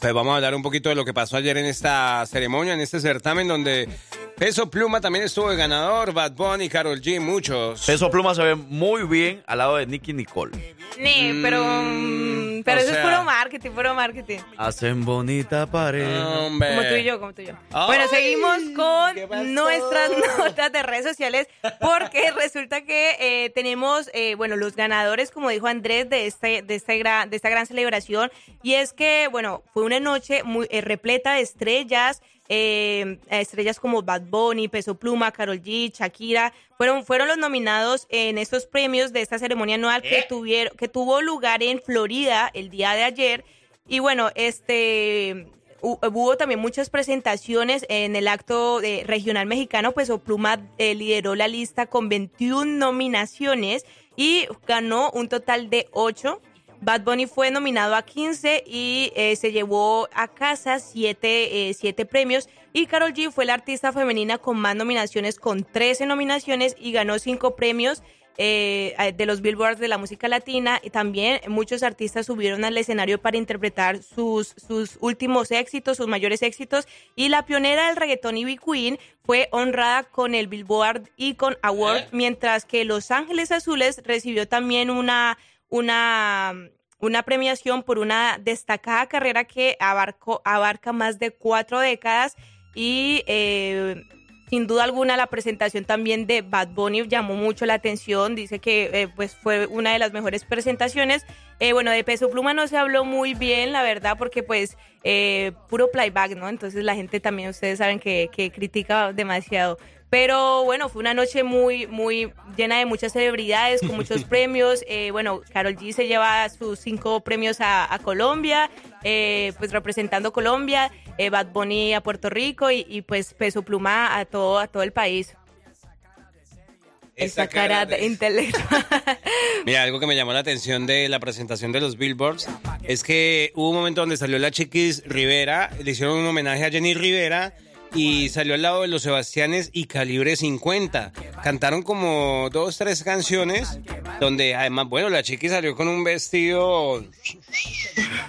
Pues vamos a hablar un poquito de lo que pasó ayer en esta ceremonia, en este certamen donde Peso Pluma también estuvo de ganador, Bad Bunny, Carol G, muchos. Peso Pluma se ve muy bien al lado de Nicky Nicole. Nee, pero mm, Mm, pero O eso es puro marketing, puro marketing. Hacen bonita pared. Hombre. Como tú y yo, como tú y yo. Ay, bueno, seguimos ¿qué con nuestras notas de redes sociales porque resulta que eh, tenemos, eh, bueno, los ganadores, como dijo Andrés, de, este, de, este gran, de esta gran celebración. Y es que, bueno, fue una noche muy eh, repleta de estrellas. eh, estrellas como Bad Bunny, Peso Pluma, Carol G, Shakira, fueron, fueron los nominados en estos premios de esta ceremonia anual que, tuvieron, que tuvo lugar en Florida el día de ayer. Y bueno, este hu- hubo también muchas presentaciones en el acto de regional mexicano, pues Pluma eh, lideró la lista con 21 nominaciones y ganó un total de 8. Bad Bunny fue nominado a 15 y eh, se llevó a casa 7 premios. Y Carol G fue la artista femenina con más nominaciones, con 13 nominaciones y ganó 5 premios eh, de los Billboards de la música latina. Y también muchos artistas subieron al escenario para interpretar sus, sus últimos éxitos, sus mayores éxitos. Y la pionera del reggaetón, Ivy Queen, fue honrada con el Billboard Icon Award, mientras que Los Ángeles Azules recibió también una, una, una premiación por una destacada carrera que abarcó, abarca más de cuatro décadas y eh, sin duda alguna la presentación también de Bad Bunny llamó mucho la atención, dice que eh, pues fue una de las mejores presentaciones. Eh, bueno, de Peso Pluma no se habló muy bien, la verdad, porque pues eh, puro playback, ¿no? Entonces la gente también, ustedes saben que, que critica demasiado. Pero bueno, fue una noche muy, muy llena de muchas celebridades, con muchos premios. Eh, bueno, Carol G se lleva sus cinco premios a, a Colombia, eh, pues representando Colombia, eh, Bad Bunny a Puerto Rico y, y, pues Peso Pluma a todo, a todo el país. Esa cara de intelectual. Mira, algo que me llamó la atención de la presentación de los Billboards es que hubo un momento donde salió la Chiquis Rivera, le hicieron un homenaje a Jenny Rivera y salió al lado de los Sebastianes y Calibre 50. Cantaron como dos, tres canciones donde además, bueno, la Chiquis salió con un vestido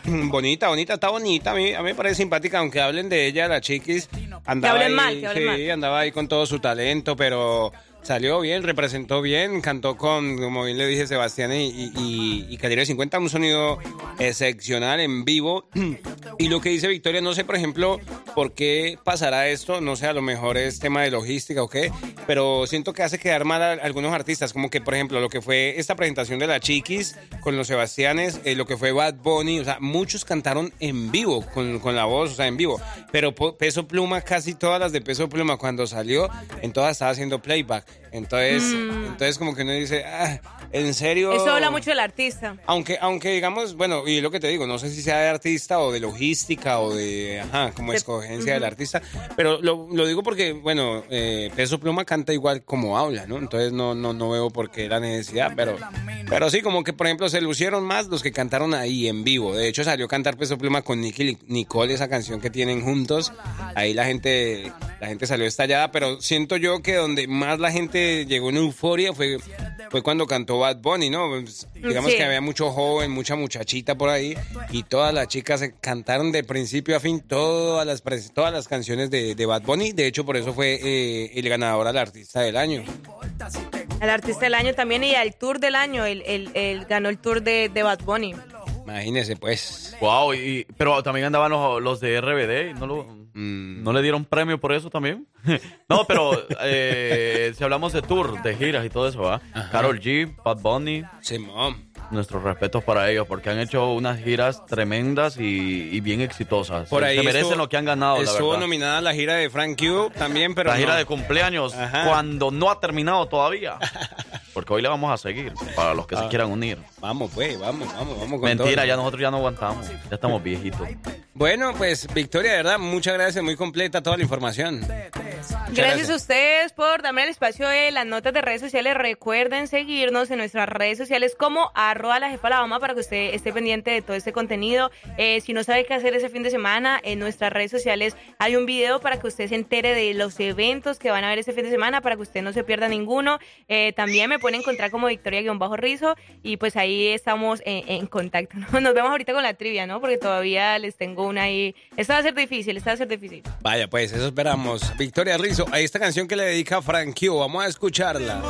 bonita, bonita, está bonita, a mí, a mí me parece simpática, aunque hablen de ella, la Chiquis andaba hablen ahí, mal, que hablen sí, mal. andaba ahí con todo su talento, pero salió bien, representó bien, cantó con, como bien le dije, Sebastián y, y, y, y Calibre 50, un sonido excepcional en vivo. Y lo que dice Victoria, no sé, por ejemplo, por qué pasará esto, no sé, a lo mejor es tema de logística o qué, pero siento que hace quedar mal a algunos artistas, como que, por ejemplo, lo que fue esta presentación de la Chiquis con los Sebastianes, eh, lo que fue Bad Bunny, o sea, muchos cantaron en vivo, con, con la voz, o sea, en vivo, pero Peso Pluma, casi todas las de Peso Pluma, cuando salió, en todas estaba haciendo playback. Entonces, Mm. entonces como que uno dice, ah, ¿en serio? Eso habla mucho del artista. Aunque, aunque digamos, bueno, y lo que te digo, no sé si sea de artista o de logística o de, ajá, como De- escogencia del artista, pero lo, lo digo porque, bueno, eh, Peso Pluma canta igual como habla, ¿no? Entonces no, no, no veo por qué la necesidad, pero, pero sí, como que, por ejemplo, se lucieron más los que cantaron ahí en vivo. De hecho, salió a cantar Peso Pluma con Nicky Nicole, esa canción que tienen juntos. Ahí la gente, la gente salió estallada, pero siento yo que donde más la gente llegó en euforia fue, fue cuando cantó Bad Bunny, ¿no? Pues, digamos Sí. que había mucho joven, mucha muchachita por ahí y todas las chicas se cantaron de principio a fin todas las, pres- todas las canciones de, de Bad Bunny. De hecho, por eso fue eh, el ganador al artista del año. Al artista del año también y al tour del año. El, el, el- ganó el tour de, de Bad Bunny. Imagínese, pues. Wow, y, pero también andaban los, los de RBD, y ¿no, lo- Mm. ¿no le dieron premio por eso también? no, pero eh, si hablamos de tour, de giras y todo eso, ¿va? Carol G, Bad Bunny. Nuestros respetos para ellos, porque han hecho unas giras tremendas y, y bien exitosas. Por ahí se merecen estuvo- lo que han ganado, la Estuvo verdad. nominada la gira de Frank Q también, pero la gira de cumpleaños, Ajá. cuando no ha terminado todavía. Porque hoy le vamos a seguir, para los que se Ah. quieran unir. Vamos, pues, vamos, vamos, vamos con Mentira, todo. ya nosotros ya no aguantamos. Ya estamos viejitos. Bueno, pues Victoria, de verdad, muchas gracias, muy completa toda la información. Muchas Gracias a ustedes por darme el espacio de las notas de redes sociales. Recuerden seguirnos en nuestras redes sociales como arroba la jefa la mamá para que usted esté pendiente de todo este contenido. Eh, si no sabe qué hacer ese fin de semana, en nuestras redes sociales hay un video para que usted se entere de los eventos que van a haber ese fin de semana para que usted no se pierda ninguno. Eh, también me pueden encontrar como Victoria-Rizo y pues ahí estamos en, en contacto. ¿no? Nos vemos ahorita con la trivia, ¿no? Porque todavía les tengo una ahí. Esta va a ser difícil, esta va a ser difícil. Vaya, pues, eso esperamos. Victoria Rizzo, a esta canción que le dedica Frank Q, vamos a escucharla.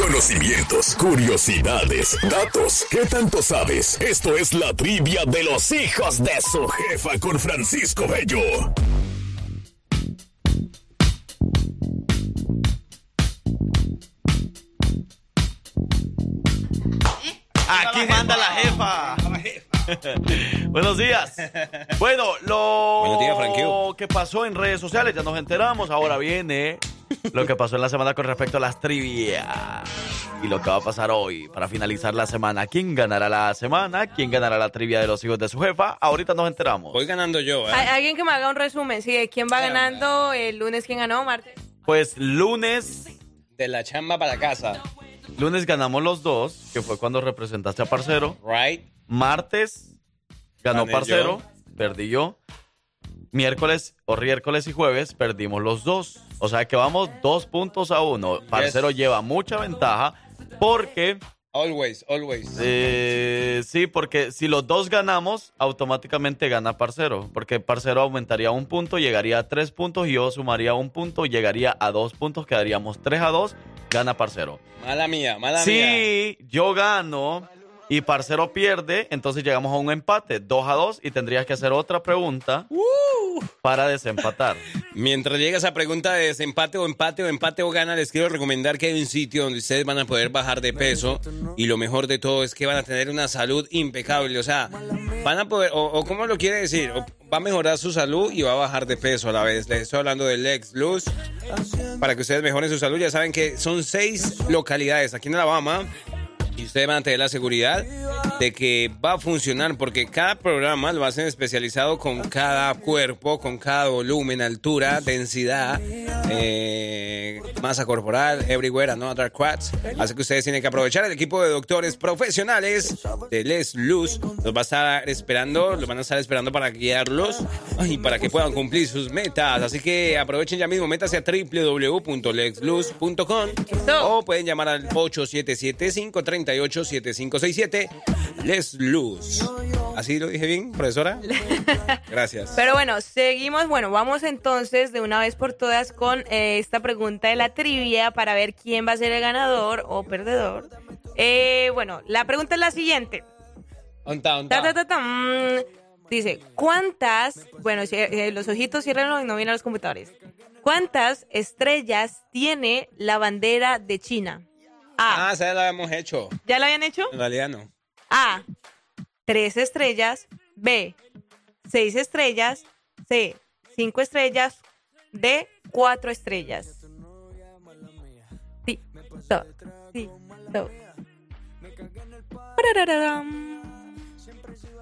Conocimientos, curiosidades, datos. ¿Qué tanto sabes? Esto es la trivia de los hijos de su jefa con Francisco Bello. Aquí manda la jefa. Buenos días. Bueno, lo Buenos días, Frankie. que pasó en redes sociales, ya nos enteramos. Ahora viene lo que pasó en la semana con respecto a las trivias. Y lo que va a pasar hoy para finalizar la semana. ¿Quién ganará la semana? ¿Quién ganará la trivia de los hijos de su jefa? Ahorita nos enteramos. Voy ganando yo, ¿eh? Alguien que me haga un resumen, sí, de quién va ganando el lunes, quién ganó, martes. Pues lunes, De la chamba para casa. lunes ganamos los dos, que fue cuando representaste a Parcero. Right. Martes ganó Gané Parcero, perdí yo. Miércoles o miércoles y jueves perdimos los dos. O sea que vamos dos puntos a uno. Parcero lleva mucha ventaja porque, Always, always. eh, sí, porque si los dos ganamos, automáticamente gana Parcero. Porque Parcero aumentaría un punto, llegaría a tres puntos y yo sumaría un punto, llegaría a dos puntos, quedaríamos tres a dos, gana Parcero. Mala mía, mala mía. Si yo gano y Parcero pierde, entonces llegamos a un empate, 2 a 2, y tendrías que hacer otra pregunta para desempatar. Mientras llega esa pregunta de desempate o empate o empate o gana, les quiero recomendar que hay un sitio donde ustedes van a poder bajar de peso y lo mejor de todo es que van a tener una salud impecable. O sea, van a poder, o, o ¿cómo lo quiere decir? O va a mejorar su salud y va a bajar de peso a la vez. Les estoy hablando del Lex Luz. Para que ustedes mejoren su salud, ya saben que son seis localidades aquí en Alabama y ustedes van a tener la seguridad de que va a funcionar porque cada programa lo hacen especializado con cada cuerpo, con cada volumen, altura, densidad, eh, masa corporal, everywhere, and other quads. Así que ustedes tienen que aprovechar el equipo de doctores profesionales de Les Luz. Los va a estar esperando, los van a estar esperando para guiarlos y para que puedan cumplir sus metas. Así que aprovechen ya mismo, métase a www.lexluz.com o pueden llamar al 877-538-7567. Les Luz. ¿Así lo dije bien, profesora? Gracias. Pero bueno, seguimos. Bueno, vamos entonces de una vez por todas con eh, esta pregunta de la trivia para ver quién va a ser el ganador o perdedor. Eh, bueno, la pregunta es la siguiente. Onta, onta. Ta, ta, ta, ta, mm. Dice, ¿cuántas, bueno, si- eh, los ojitos ciérrenlos y no vienen a los computadores. ¿Cuántas estrellas tiene la bandera de China? A. Ah, esa ya la habíamos hecho. ¿Ya la habían hecho? En realidad no. A. Tres estrellas. B. Seis estrellas. C. Cinco estrellas. D. Cuatro estrellas. Sí. Do. Sí. Do.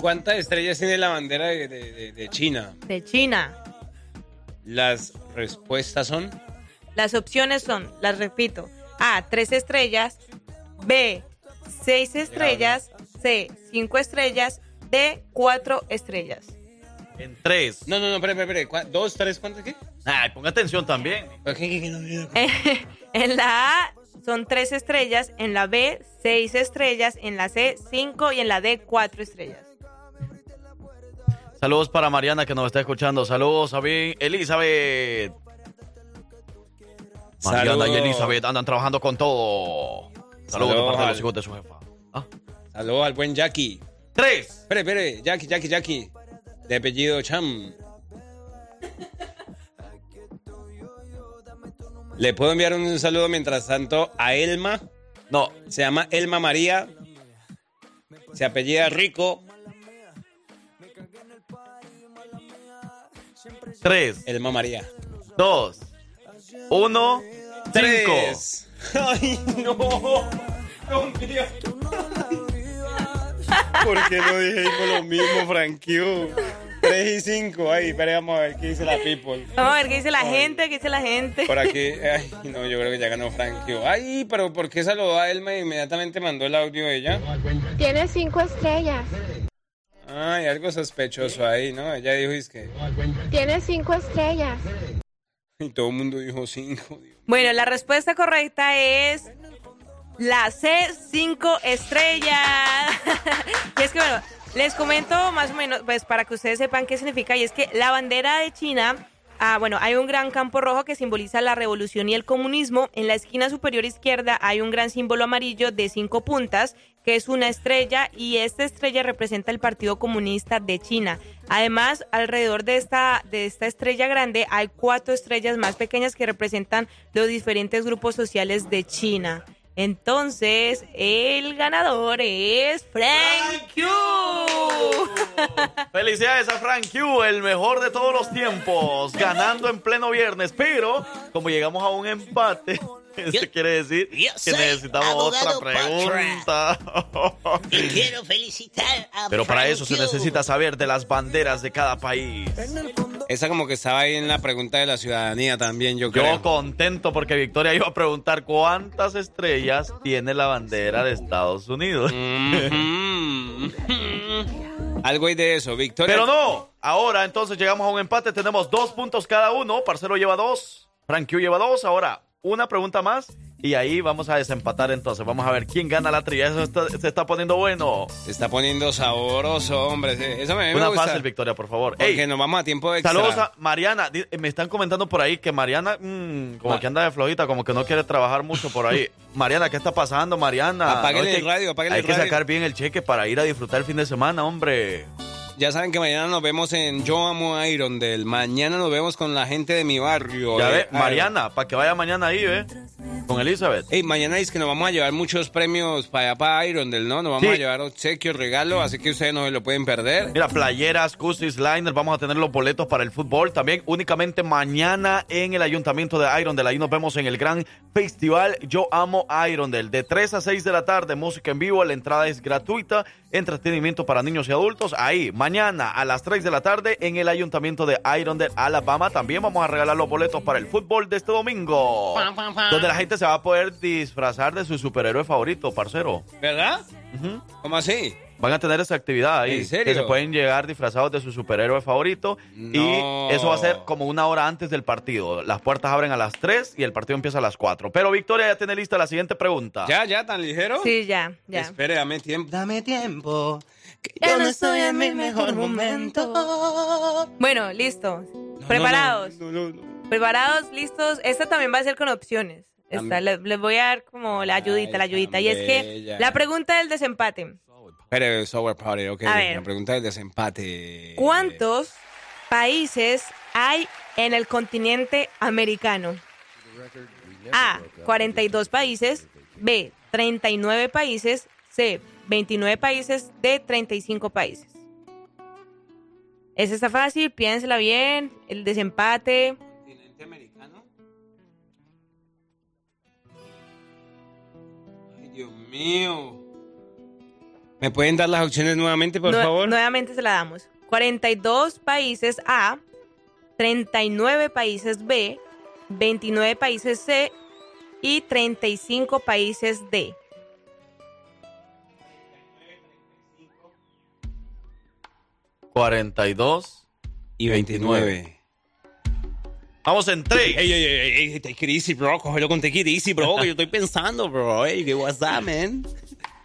¿Cuántas estrellas tiene la bandera de, de- de- de China? De China. Las respuestas son... Las opciones son, las repito. A. Tres estrellas. B. Seis estrellas. C. Cinco estrellas. D. Cuatro estrellas. En tres. No, no, no, espere, espere, espere. ¿Cuá- ¿Dos, tres, cuántas qué? Ay, ponga atención también. en la A son tres estrellas, en la B seis estrellas, en la C cinco y en la D cuatro estrellas. Saludos para Mariana que nos está escuchando. Saludos a Elizabeth. Mariana y. Elizabeth andan trabajando con todo. Saludos de Saludos parte de los hijos de su jefa. Saludos al buen Jackie. Tres. Espere, espere, Jackie, Jackie, Jackie. De apellido Cham. ¿Le puedo enviar un saludo mientras tanto a Elma? No. Se llama Elma María. Se apellida Rico. Tres. Elma María. Dos. Uno. Tres. Ay, no. Dios mío. ¿Por qué no dijimos lo mismo, Frankie? 3 y 5. Ay, espera, vamos a ver qué dice la people. Vamos a ver qué dice la gente, qué dice la gente. Por aquí, ay, no, yo creo que ya ganó Frankie. Ay, pero ¿por qué saludó a Elma e inmediatamente mandó el audio de ella? Tiene cinco estrellas. Ay, algo sospechoso ahí, ¿no? Ella dijo, es que... Tiene cinco estrellas. Y todo el mundo dijo 5. Bueno, la respuesta correcta es la C, cinco estrellas. y es que, bueno, les comento más o menos, pues para que ustedes sepan qué significa. Y es que la bandera de China Ah, bueno, hay un gran campo rojo que simboliza la revolución y el comunismo. En la esquina superior izquierda hay un gran símbolo amarillo de cinco puntas, que es una estrella, y esta estrella representa el Partido Comunista de China. Además, alrededor de esta, de esta estrella grande hay cuatro estrellas más pequeñas que representan los diferentes grupos sociales de China. Entonces, el ganador es Frank Q. Felicidades a Frank Q, el mejor de todos los tiempos, ganando en pleno viernes. Pero, como llegamos a un empate, eso quiere decir que necesitamos otra pregunta. Y quiero felicitar a Pero para Frank eso se necesita saber de las banderas de cada país. Esa como que estaba ahí en la pregunta de la ciudadanía también, yo Yo creo. contento porque Victoria iba a preguntar cuántas estrellas tiene la bandera de Estados Unidos. Algo hay de eso, Victoria. Pero no, ahora entonces llegamos a un empate, tenemos dos puntos cada uno, Parcero lleva dos, Frank Q lleva dos, ahora una pregunta más y ahí vamos a desempatar entonces, vamos a ver quién gana la trilla, eso está- se está poniendo bueno. Se está poniendo sabroso, hombre. Eso me, me Una gusta. fácil, Victoria, por favor. Porque Ey, nos vamos a tiempo extra. Saludos a Mariana. Di- Me están comentando por ahí que Mariana, mm, como Ma- que anda de flojita, como que no quiere trabajar mucho por ahí. Mariana, ¿qué está pasando, Mariana? Apáguele No, es el radio, apáguele Hay el que radio. sacar bien el cheque para ir a disfrutar el fin de semana, hombre. Ya saben que mañana nos vemos en Yo Amo Iron del. Mañana nos vemos con la gente de mi barrio. Ya eh, ve, Iron. Mariana, para que vaya mañana ahí, ¿eh? Con Elizabeth. Ey, mañana es que nos vamos a llevar muchos premios para allá, para Iron del, ¿no? Nos vamos Sí. a llevar obsequios, regalo, así que ustedes no se lo pueden perder. Mira, playeras, Cusis, Liner, vamos a tener los boletos para el fútbol también únicamente mañana en el Ayuntamiento de Irondale. Ahí nos vemos en el gran festival Yo Amo Irondale. De 3 a 6 de la tarde, música en vivo, la entrada es gratuita, entretenimiento para niños y adultos. Ahí, mañana a las 3 de la tarde en el Ayuntamiento de Irondale, Alabama. También vamos a regalar los boletos para el fútbol de este domingo. Donde la gente se va a poder disfrazar de su superhéroe favorito, parcero. ¿Verdad? ¿Cómo así? Van a tener esa actividad ahí. ¿En serio? Que se pueden llegar disfrazados de su superhéroe favorito. No. Y eso va a ser como una hora antes del partido. Las puertas abren a las 3 y el partido empieza a las 4. Pero Victoria ya tiene lista la siguiente pregunta. ¿Ya, ya, tan ligero? Sí, ya, ya. Espere, dame tiempo. Dame tiempo. Yo no estoy en mi mejor momento. Bueno, listo. Preparados. Preparados, listos. Esta también va a ser con opciones. Esta, le- les voy a dar como la ayudita, la ayudita. Y es que la pregunta del desempate. Espere, Sour Party, ok. A ver. La pregunta del desempate. ¿Cuántos países hay en el continente americano? A. 42 países. B. 39 países. C. 29 países. D. 35 países. Esa está fácil, piénsela bien. El desempate. Ay, Dios mío. ¿Me pueden dar las opciones nuevamente, por Nue- favor? Nuevamente se la damos. 42 países A, 39 países B, 29 países C y 35 países D. ¿42? 42 y 29. Vamos en 3. Ey, ey, ey, ey, ey, take it easy, bro. Cógelo con take it easy, bro. que yo estoy pensando, bro. Ey, ¿qué WhatsApp, man?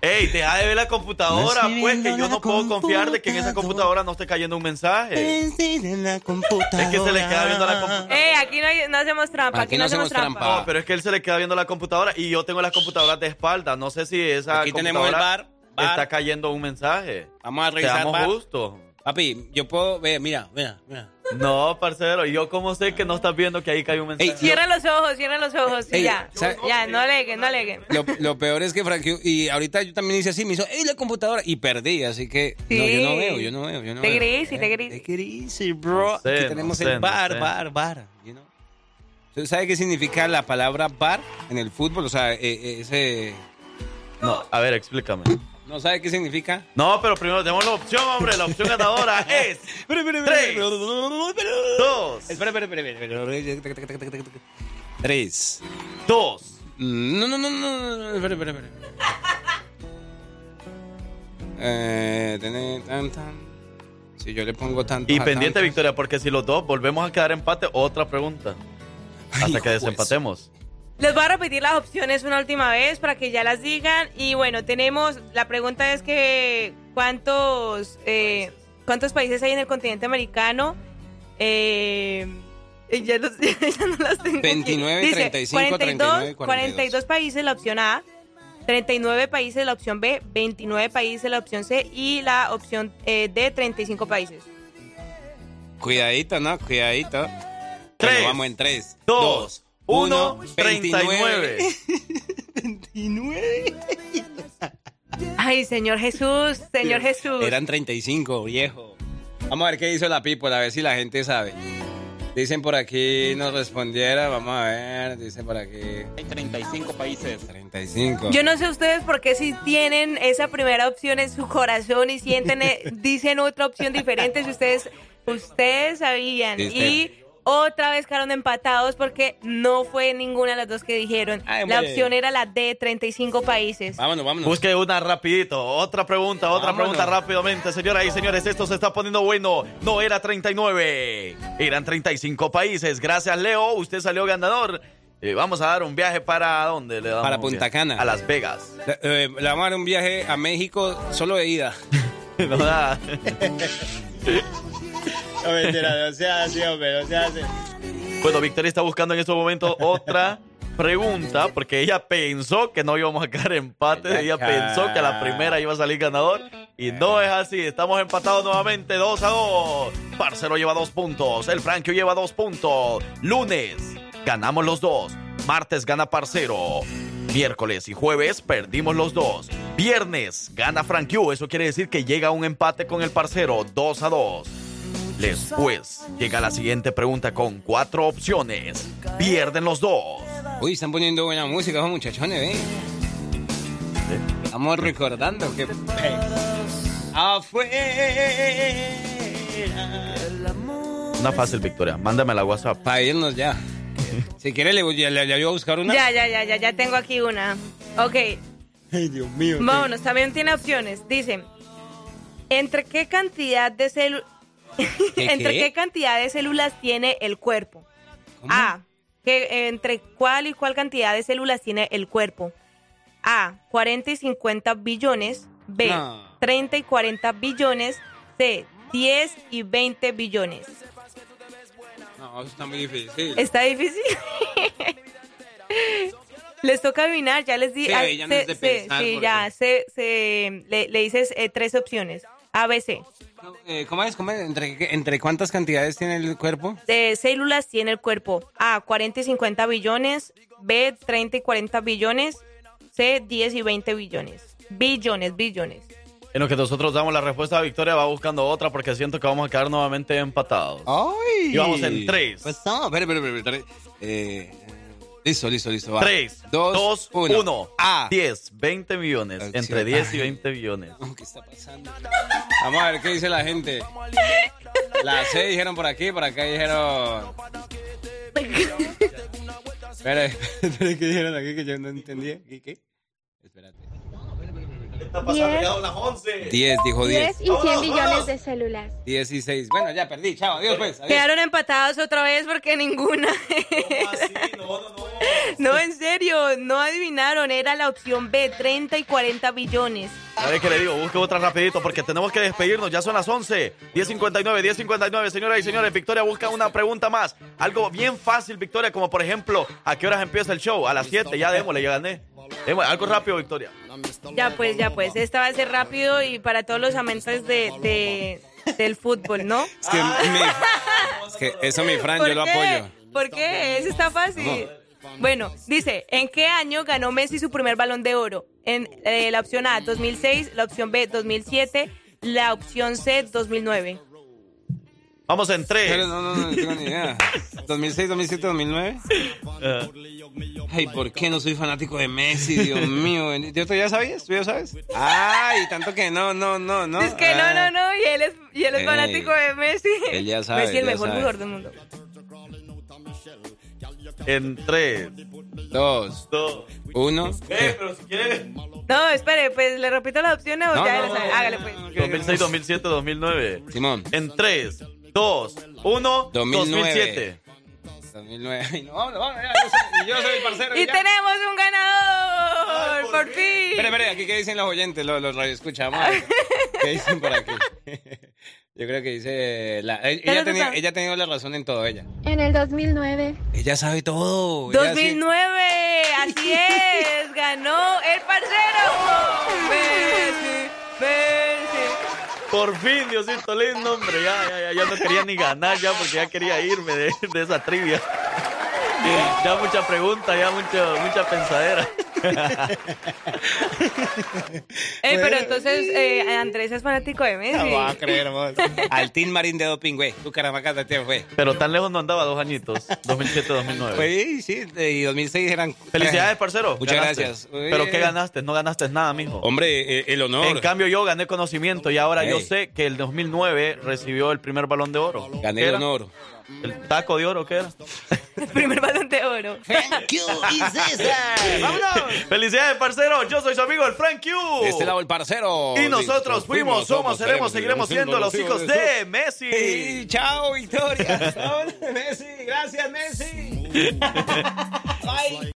Ey, deja de ver la computadora, No pues, que yo no la puedo confiar de que en esa computadora no esté cayendo un mensaje. Es que se le queda viendo la computadora. Eh, aquí no, hay- no hacemos trampa, aquí, no hacemos trampa. No, pero es que él se le queda viendo la computadora y yo tengo las computadoras de espalda. No sé si esa Aquí tenemos el computadora bar, bar. está cayendo un mensaje. Vamos a revisar Seamos bar. justos. Papi, yo puedo... Ve, mira, mira, mira. No, parcero, ¿y yo cómo sé que no estás viendo que ahí cae un mensaje? Cierra los ojos, cierra los ojos. y Ey, ya, ¿sabe- ya, no leguen, no leguen. Lo, lo peor es que Frank, y ahorita yo también hice así, me hizo, ¡ey, la computadora! Y perdí, así que... No, yo no Sí. veo, yo no veo, yo no Te veo. gris y te gris. Take it easy, bro. No sé, Aquí no tenemos sé, el no bar, sé. bar, bar. you know. ¿Usted sabe qué significa la palabra bar en el fútbol? O sea, eh, eh, ese... No, a ver, explícame. ¿No sabe qué significa? No, pero primero tenemos la opción, hombre. La opción ganadora es. Tres, dos, Espera, espera, espera, espera, espera. Tres. dos. No, no, no, no, no, no, espera, espera, espera. Eh, tener tan, tan. Si yo le pongo tanto. Y pendiente, Victoria, porque si los dos volvemos a quedar empate, otra pregunta. Hasta que desempatemos. Les voy a repetir las opciones una última vez para que ya las digan. Y bueno, tenemos, la pregunta es que ¿cuántos, eh, cuántos países hay en el continente americano? Eh, Ya, los- ya no las tengo. aquí. 29, Dice, 35, 42, 39, 42. 42 países la opción A, 39 países la opción B, 29 países la opción C y la opción eh, D, 35 países. Cuidadito, ¿no? Cuidadito. Tres, Bueno, vamos en 3, dos, 2, 1, 39. 29. Ay, Señor Jesús, Señor Jesús. Eran 35, viejo. Vamos a ver qué hizo la people, a ver si la gente sabe. Dicen por aquí, nos respondiera, vamos a ver, dicen por aquí. Hay 35 países. 35. Yo no sé ustedes por qué si tienen esa primera opción en su corazón y sienten, eh, dicen otra opción diferente si ustedes, ustedes sabían. Y otra vez quedaron empatados porque no fue ninguna de las dos que dijeron. Ay, La opción era la D, 35 países. Vámonos, vámonos. Busque una rapidito. Otra pregunta, otra Vámonos. pregunta rápidamente, señoras y señores. Esto se está poniendo bueno. No era 39, eran 35 países. Gracias, Leo. Usted salió ganador. Eh, vamos a dar un viaje para dónde le damos Para un Punta? Cana. A Las Vegas. Le, eh, le vamos a dar un viaje a México solo de ida. No da. No, mentira, no se hace, hombre, no se hace. Bueno, Victoria está buscando en estos momentos otra pregunta porque ella pensó que no íbamos a quedar empate. Ella pensó que la primera iba a salir ganador y no es así. Estamos empatados nuevamente 2 a 2. Parcero lleva dos puntos. El Frankie lleva dos puntos. Lunes ganamos los dos. Martes gana Parcero. Miércoles y jueves perdimos los dos. Viernes gana Frankie. Eso quiere decir que llega un empate con el Parcero 2 a 2. Después llega la siguiente pregunta con cuatro opciones. Pierden los dos. Uy, están poniendo buena música muchachones, ¿ven? Estamos recordando que... Afuera. Una fácil victoria. Mándame la WhatsApp. Para irnos ya. Si quiere, le, voy- le, le a buscar una. Ya, ya, ya, ya, ya tengo aquí una. Ok, Ay, Dios mío. vámonos, también tiene opciones. Dice, ¿entre qué cantidad de células... ¿Qué, ¿Entre qué? qué cantidad de células tiene el cuerpo? A. que- ¿Entre cuál y cuál cantidad de células tiene el cuerpo? A. 40 y 50 billones. B. No. 30 y 40 billones. C. 10 y 20 billones. No, eso está muy difícil. ¿Está difícil? les toca adivinar, ya les di. Sí, ya no se- pensar, sí, ya, se, se- le, le dices eh, tres opciones. A, B, C. Eh, ¿Cómo es? ¿Cómo es? ¿Entre, ¿Entre cuántas cantidades tiene el cuerpo? de células tiene el cuerpo? A, 40 y 50 billones. B, 30 y 40 billones. C, 10 y 20 billones. Billones, billones. En lo que nosotros damos la respuesta a Victoria, va buscando otra porque siento que vamos a quedar nuevamente empatados. ¡Ay! Y vamos en tres. Pues no, espera, espera, espera, espera. Eh, listo, listo, listo. Va. 3, dos, 2, uno. 1. A. 10, 20 millones. Acción. Entre 10 y 20 billones. ¿Qué está pasando? Vamos a ver qué dice la gente. La C dijeron por aquí, por acá dijeron. Espera, espera, ¿qué dijeron aquí que yo no entendía? ¿Qué? qué? Espérate. Está pasando? Ya las 11. 10, dijo 10. 10 y 100 billones de células. 16. Bueno, ya perdí. Chao, adiós pues. adiós. Quedaron empatados otra vez porque ninguna. No, en serio, no adivinaron. Era la opción B, 30 y 40 billones. ¿Sabe qué le digo? Busque otra rapidito porque tenemos que despedirnos. Ya son las 11. 10.59, 10.59. Señoras y señores, Victoria busca una pregunta más. Algo bien fácil, Victoria, como por ejemplo, ¿a qué horas empieza el show? A las 7. Ya démosle, ya gané. Démosle, algo rápido, Victoria. Ya pues, ya pues. Esta va a ser rápido y para todos los amantes de, de- del fútbol, ¿no? Es que, mi- es que eso, mi Fran, ¿Por yo lo qué? apoyo. ¿Por qué? Eso está fácil. Bueno, dice, ¿en qué año ganó Messi su primer balón de oro? En eh, la opción A, 2006, la opción B, 2007, la opción C, 2009. Vamos en 3. Pero no, no, no, no tengo ni idea. 2006, 2007, 2009. Ay, ¿por qué no soy fanático de Messi? Dios mío. bendito. ¿Tú ya sabías? ¿Tú ya sabes? Ay, tanto que no, no, no, no. Es que no, Ah. no, no, y él es, y él es Ey. fanático de Messi. Él ya sabe, Messi, el ya mejor sabe. jugador del mundo. En 3, Dos, 2. uno. Eh, pero si quiere. No, espere, pues le repito las opciones o No, ya no, no, Hágale no, pues. no, no, 2006, 2007, 2009. Simón. En 3, 2, 1. 2009. 2007. 2009. Ay, no, vámonos, vámonos, ya, yo soy, yo soy el parcero. Y ya. tenemos un ganador, por fin. Espera, espera, aquí qué dicen los oyentes, los, los ver. ¿Qué dicen por aquí? Yo creo que dice... la- eh, ella, tenía, ella ha tenido la razón en todo, ella. En el 2009. Ella sabe todo. ella sí- 2009, así es, ganó el parcero. Messi, Messi. Por fin, Diosito lindo, hombre. Ya, ya, ya, ya no quería ni ganar ya porque ya quería irme de, de esa trivia. Ya mucha pregunta, ya mucho, mucha pensadera. Ey, pero entonces eh, Andrés es fanático de Messi. No va a creer vos. Al Team Marín de Doping, güey. Tu caramacata te fue. Pero tan lejos no andaba dos añitos. 2007-2009. Pues sí, y 2006 eran... Felicidades, parcero. Muchas Ganaste. gracias. Pero ¿qué ganaste? No ganaste nada, mijo. Hombre, eh, el honor. En cambio, yo gané conocimiento y ahora yo sé que el 2009 recibió el primer balón de oro. Gané ¿Qué el era? honor. ¿El taco de oro qué era? El primer balón de oro. ¡Vámonos! ¡Felicidades, parcero! Yo soy su amigo, el Frank Q. De este lado el parcero. Y nosotros fuimos, somos, seremos, seguiremos siendo los hijos de Messi. Y chao, Victoria. Messi, gracias, Messi. Bye.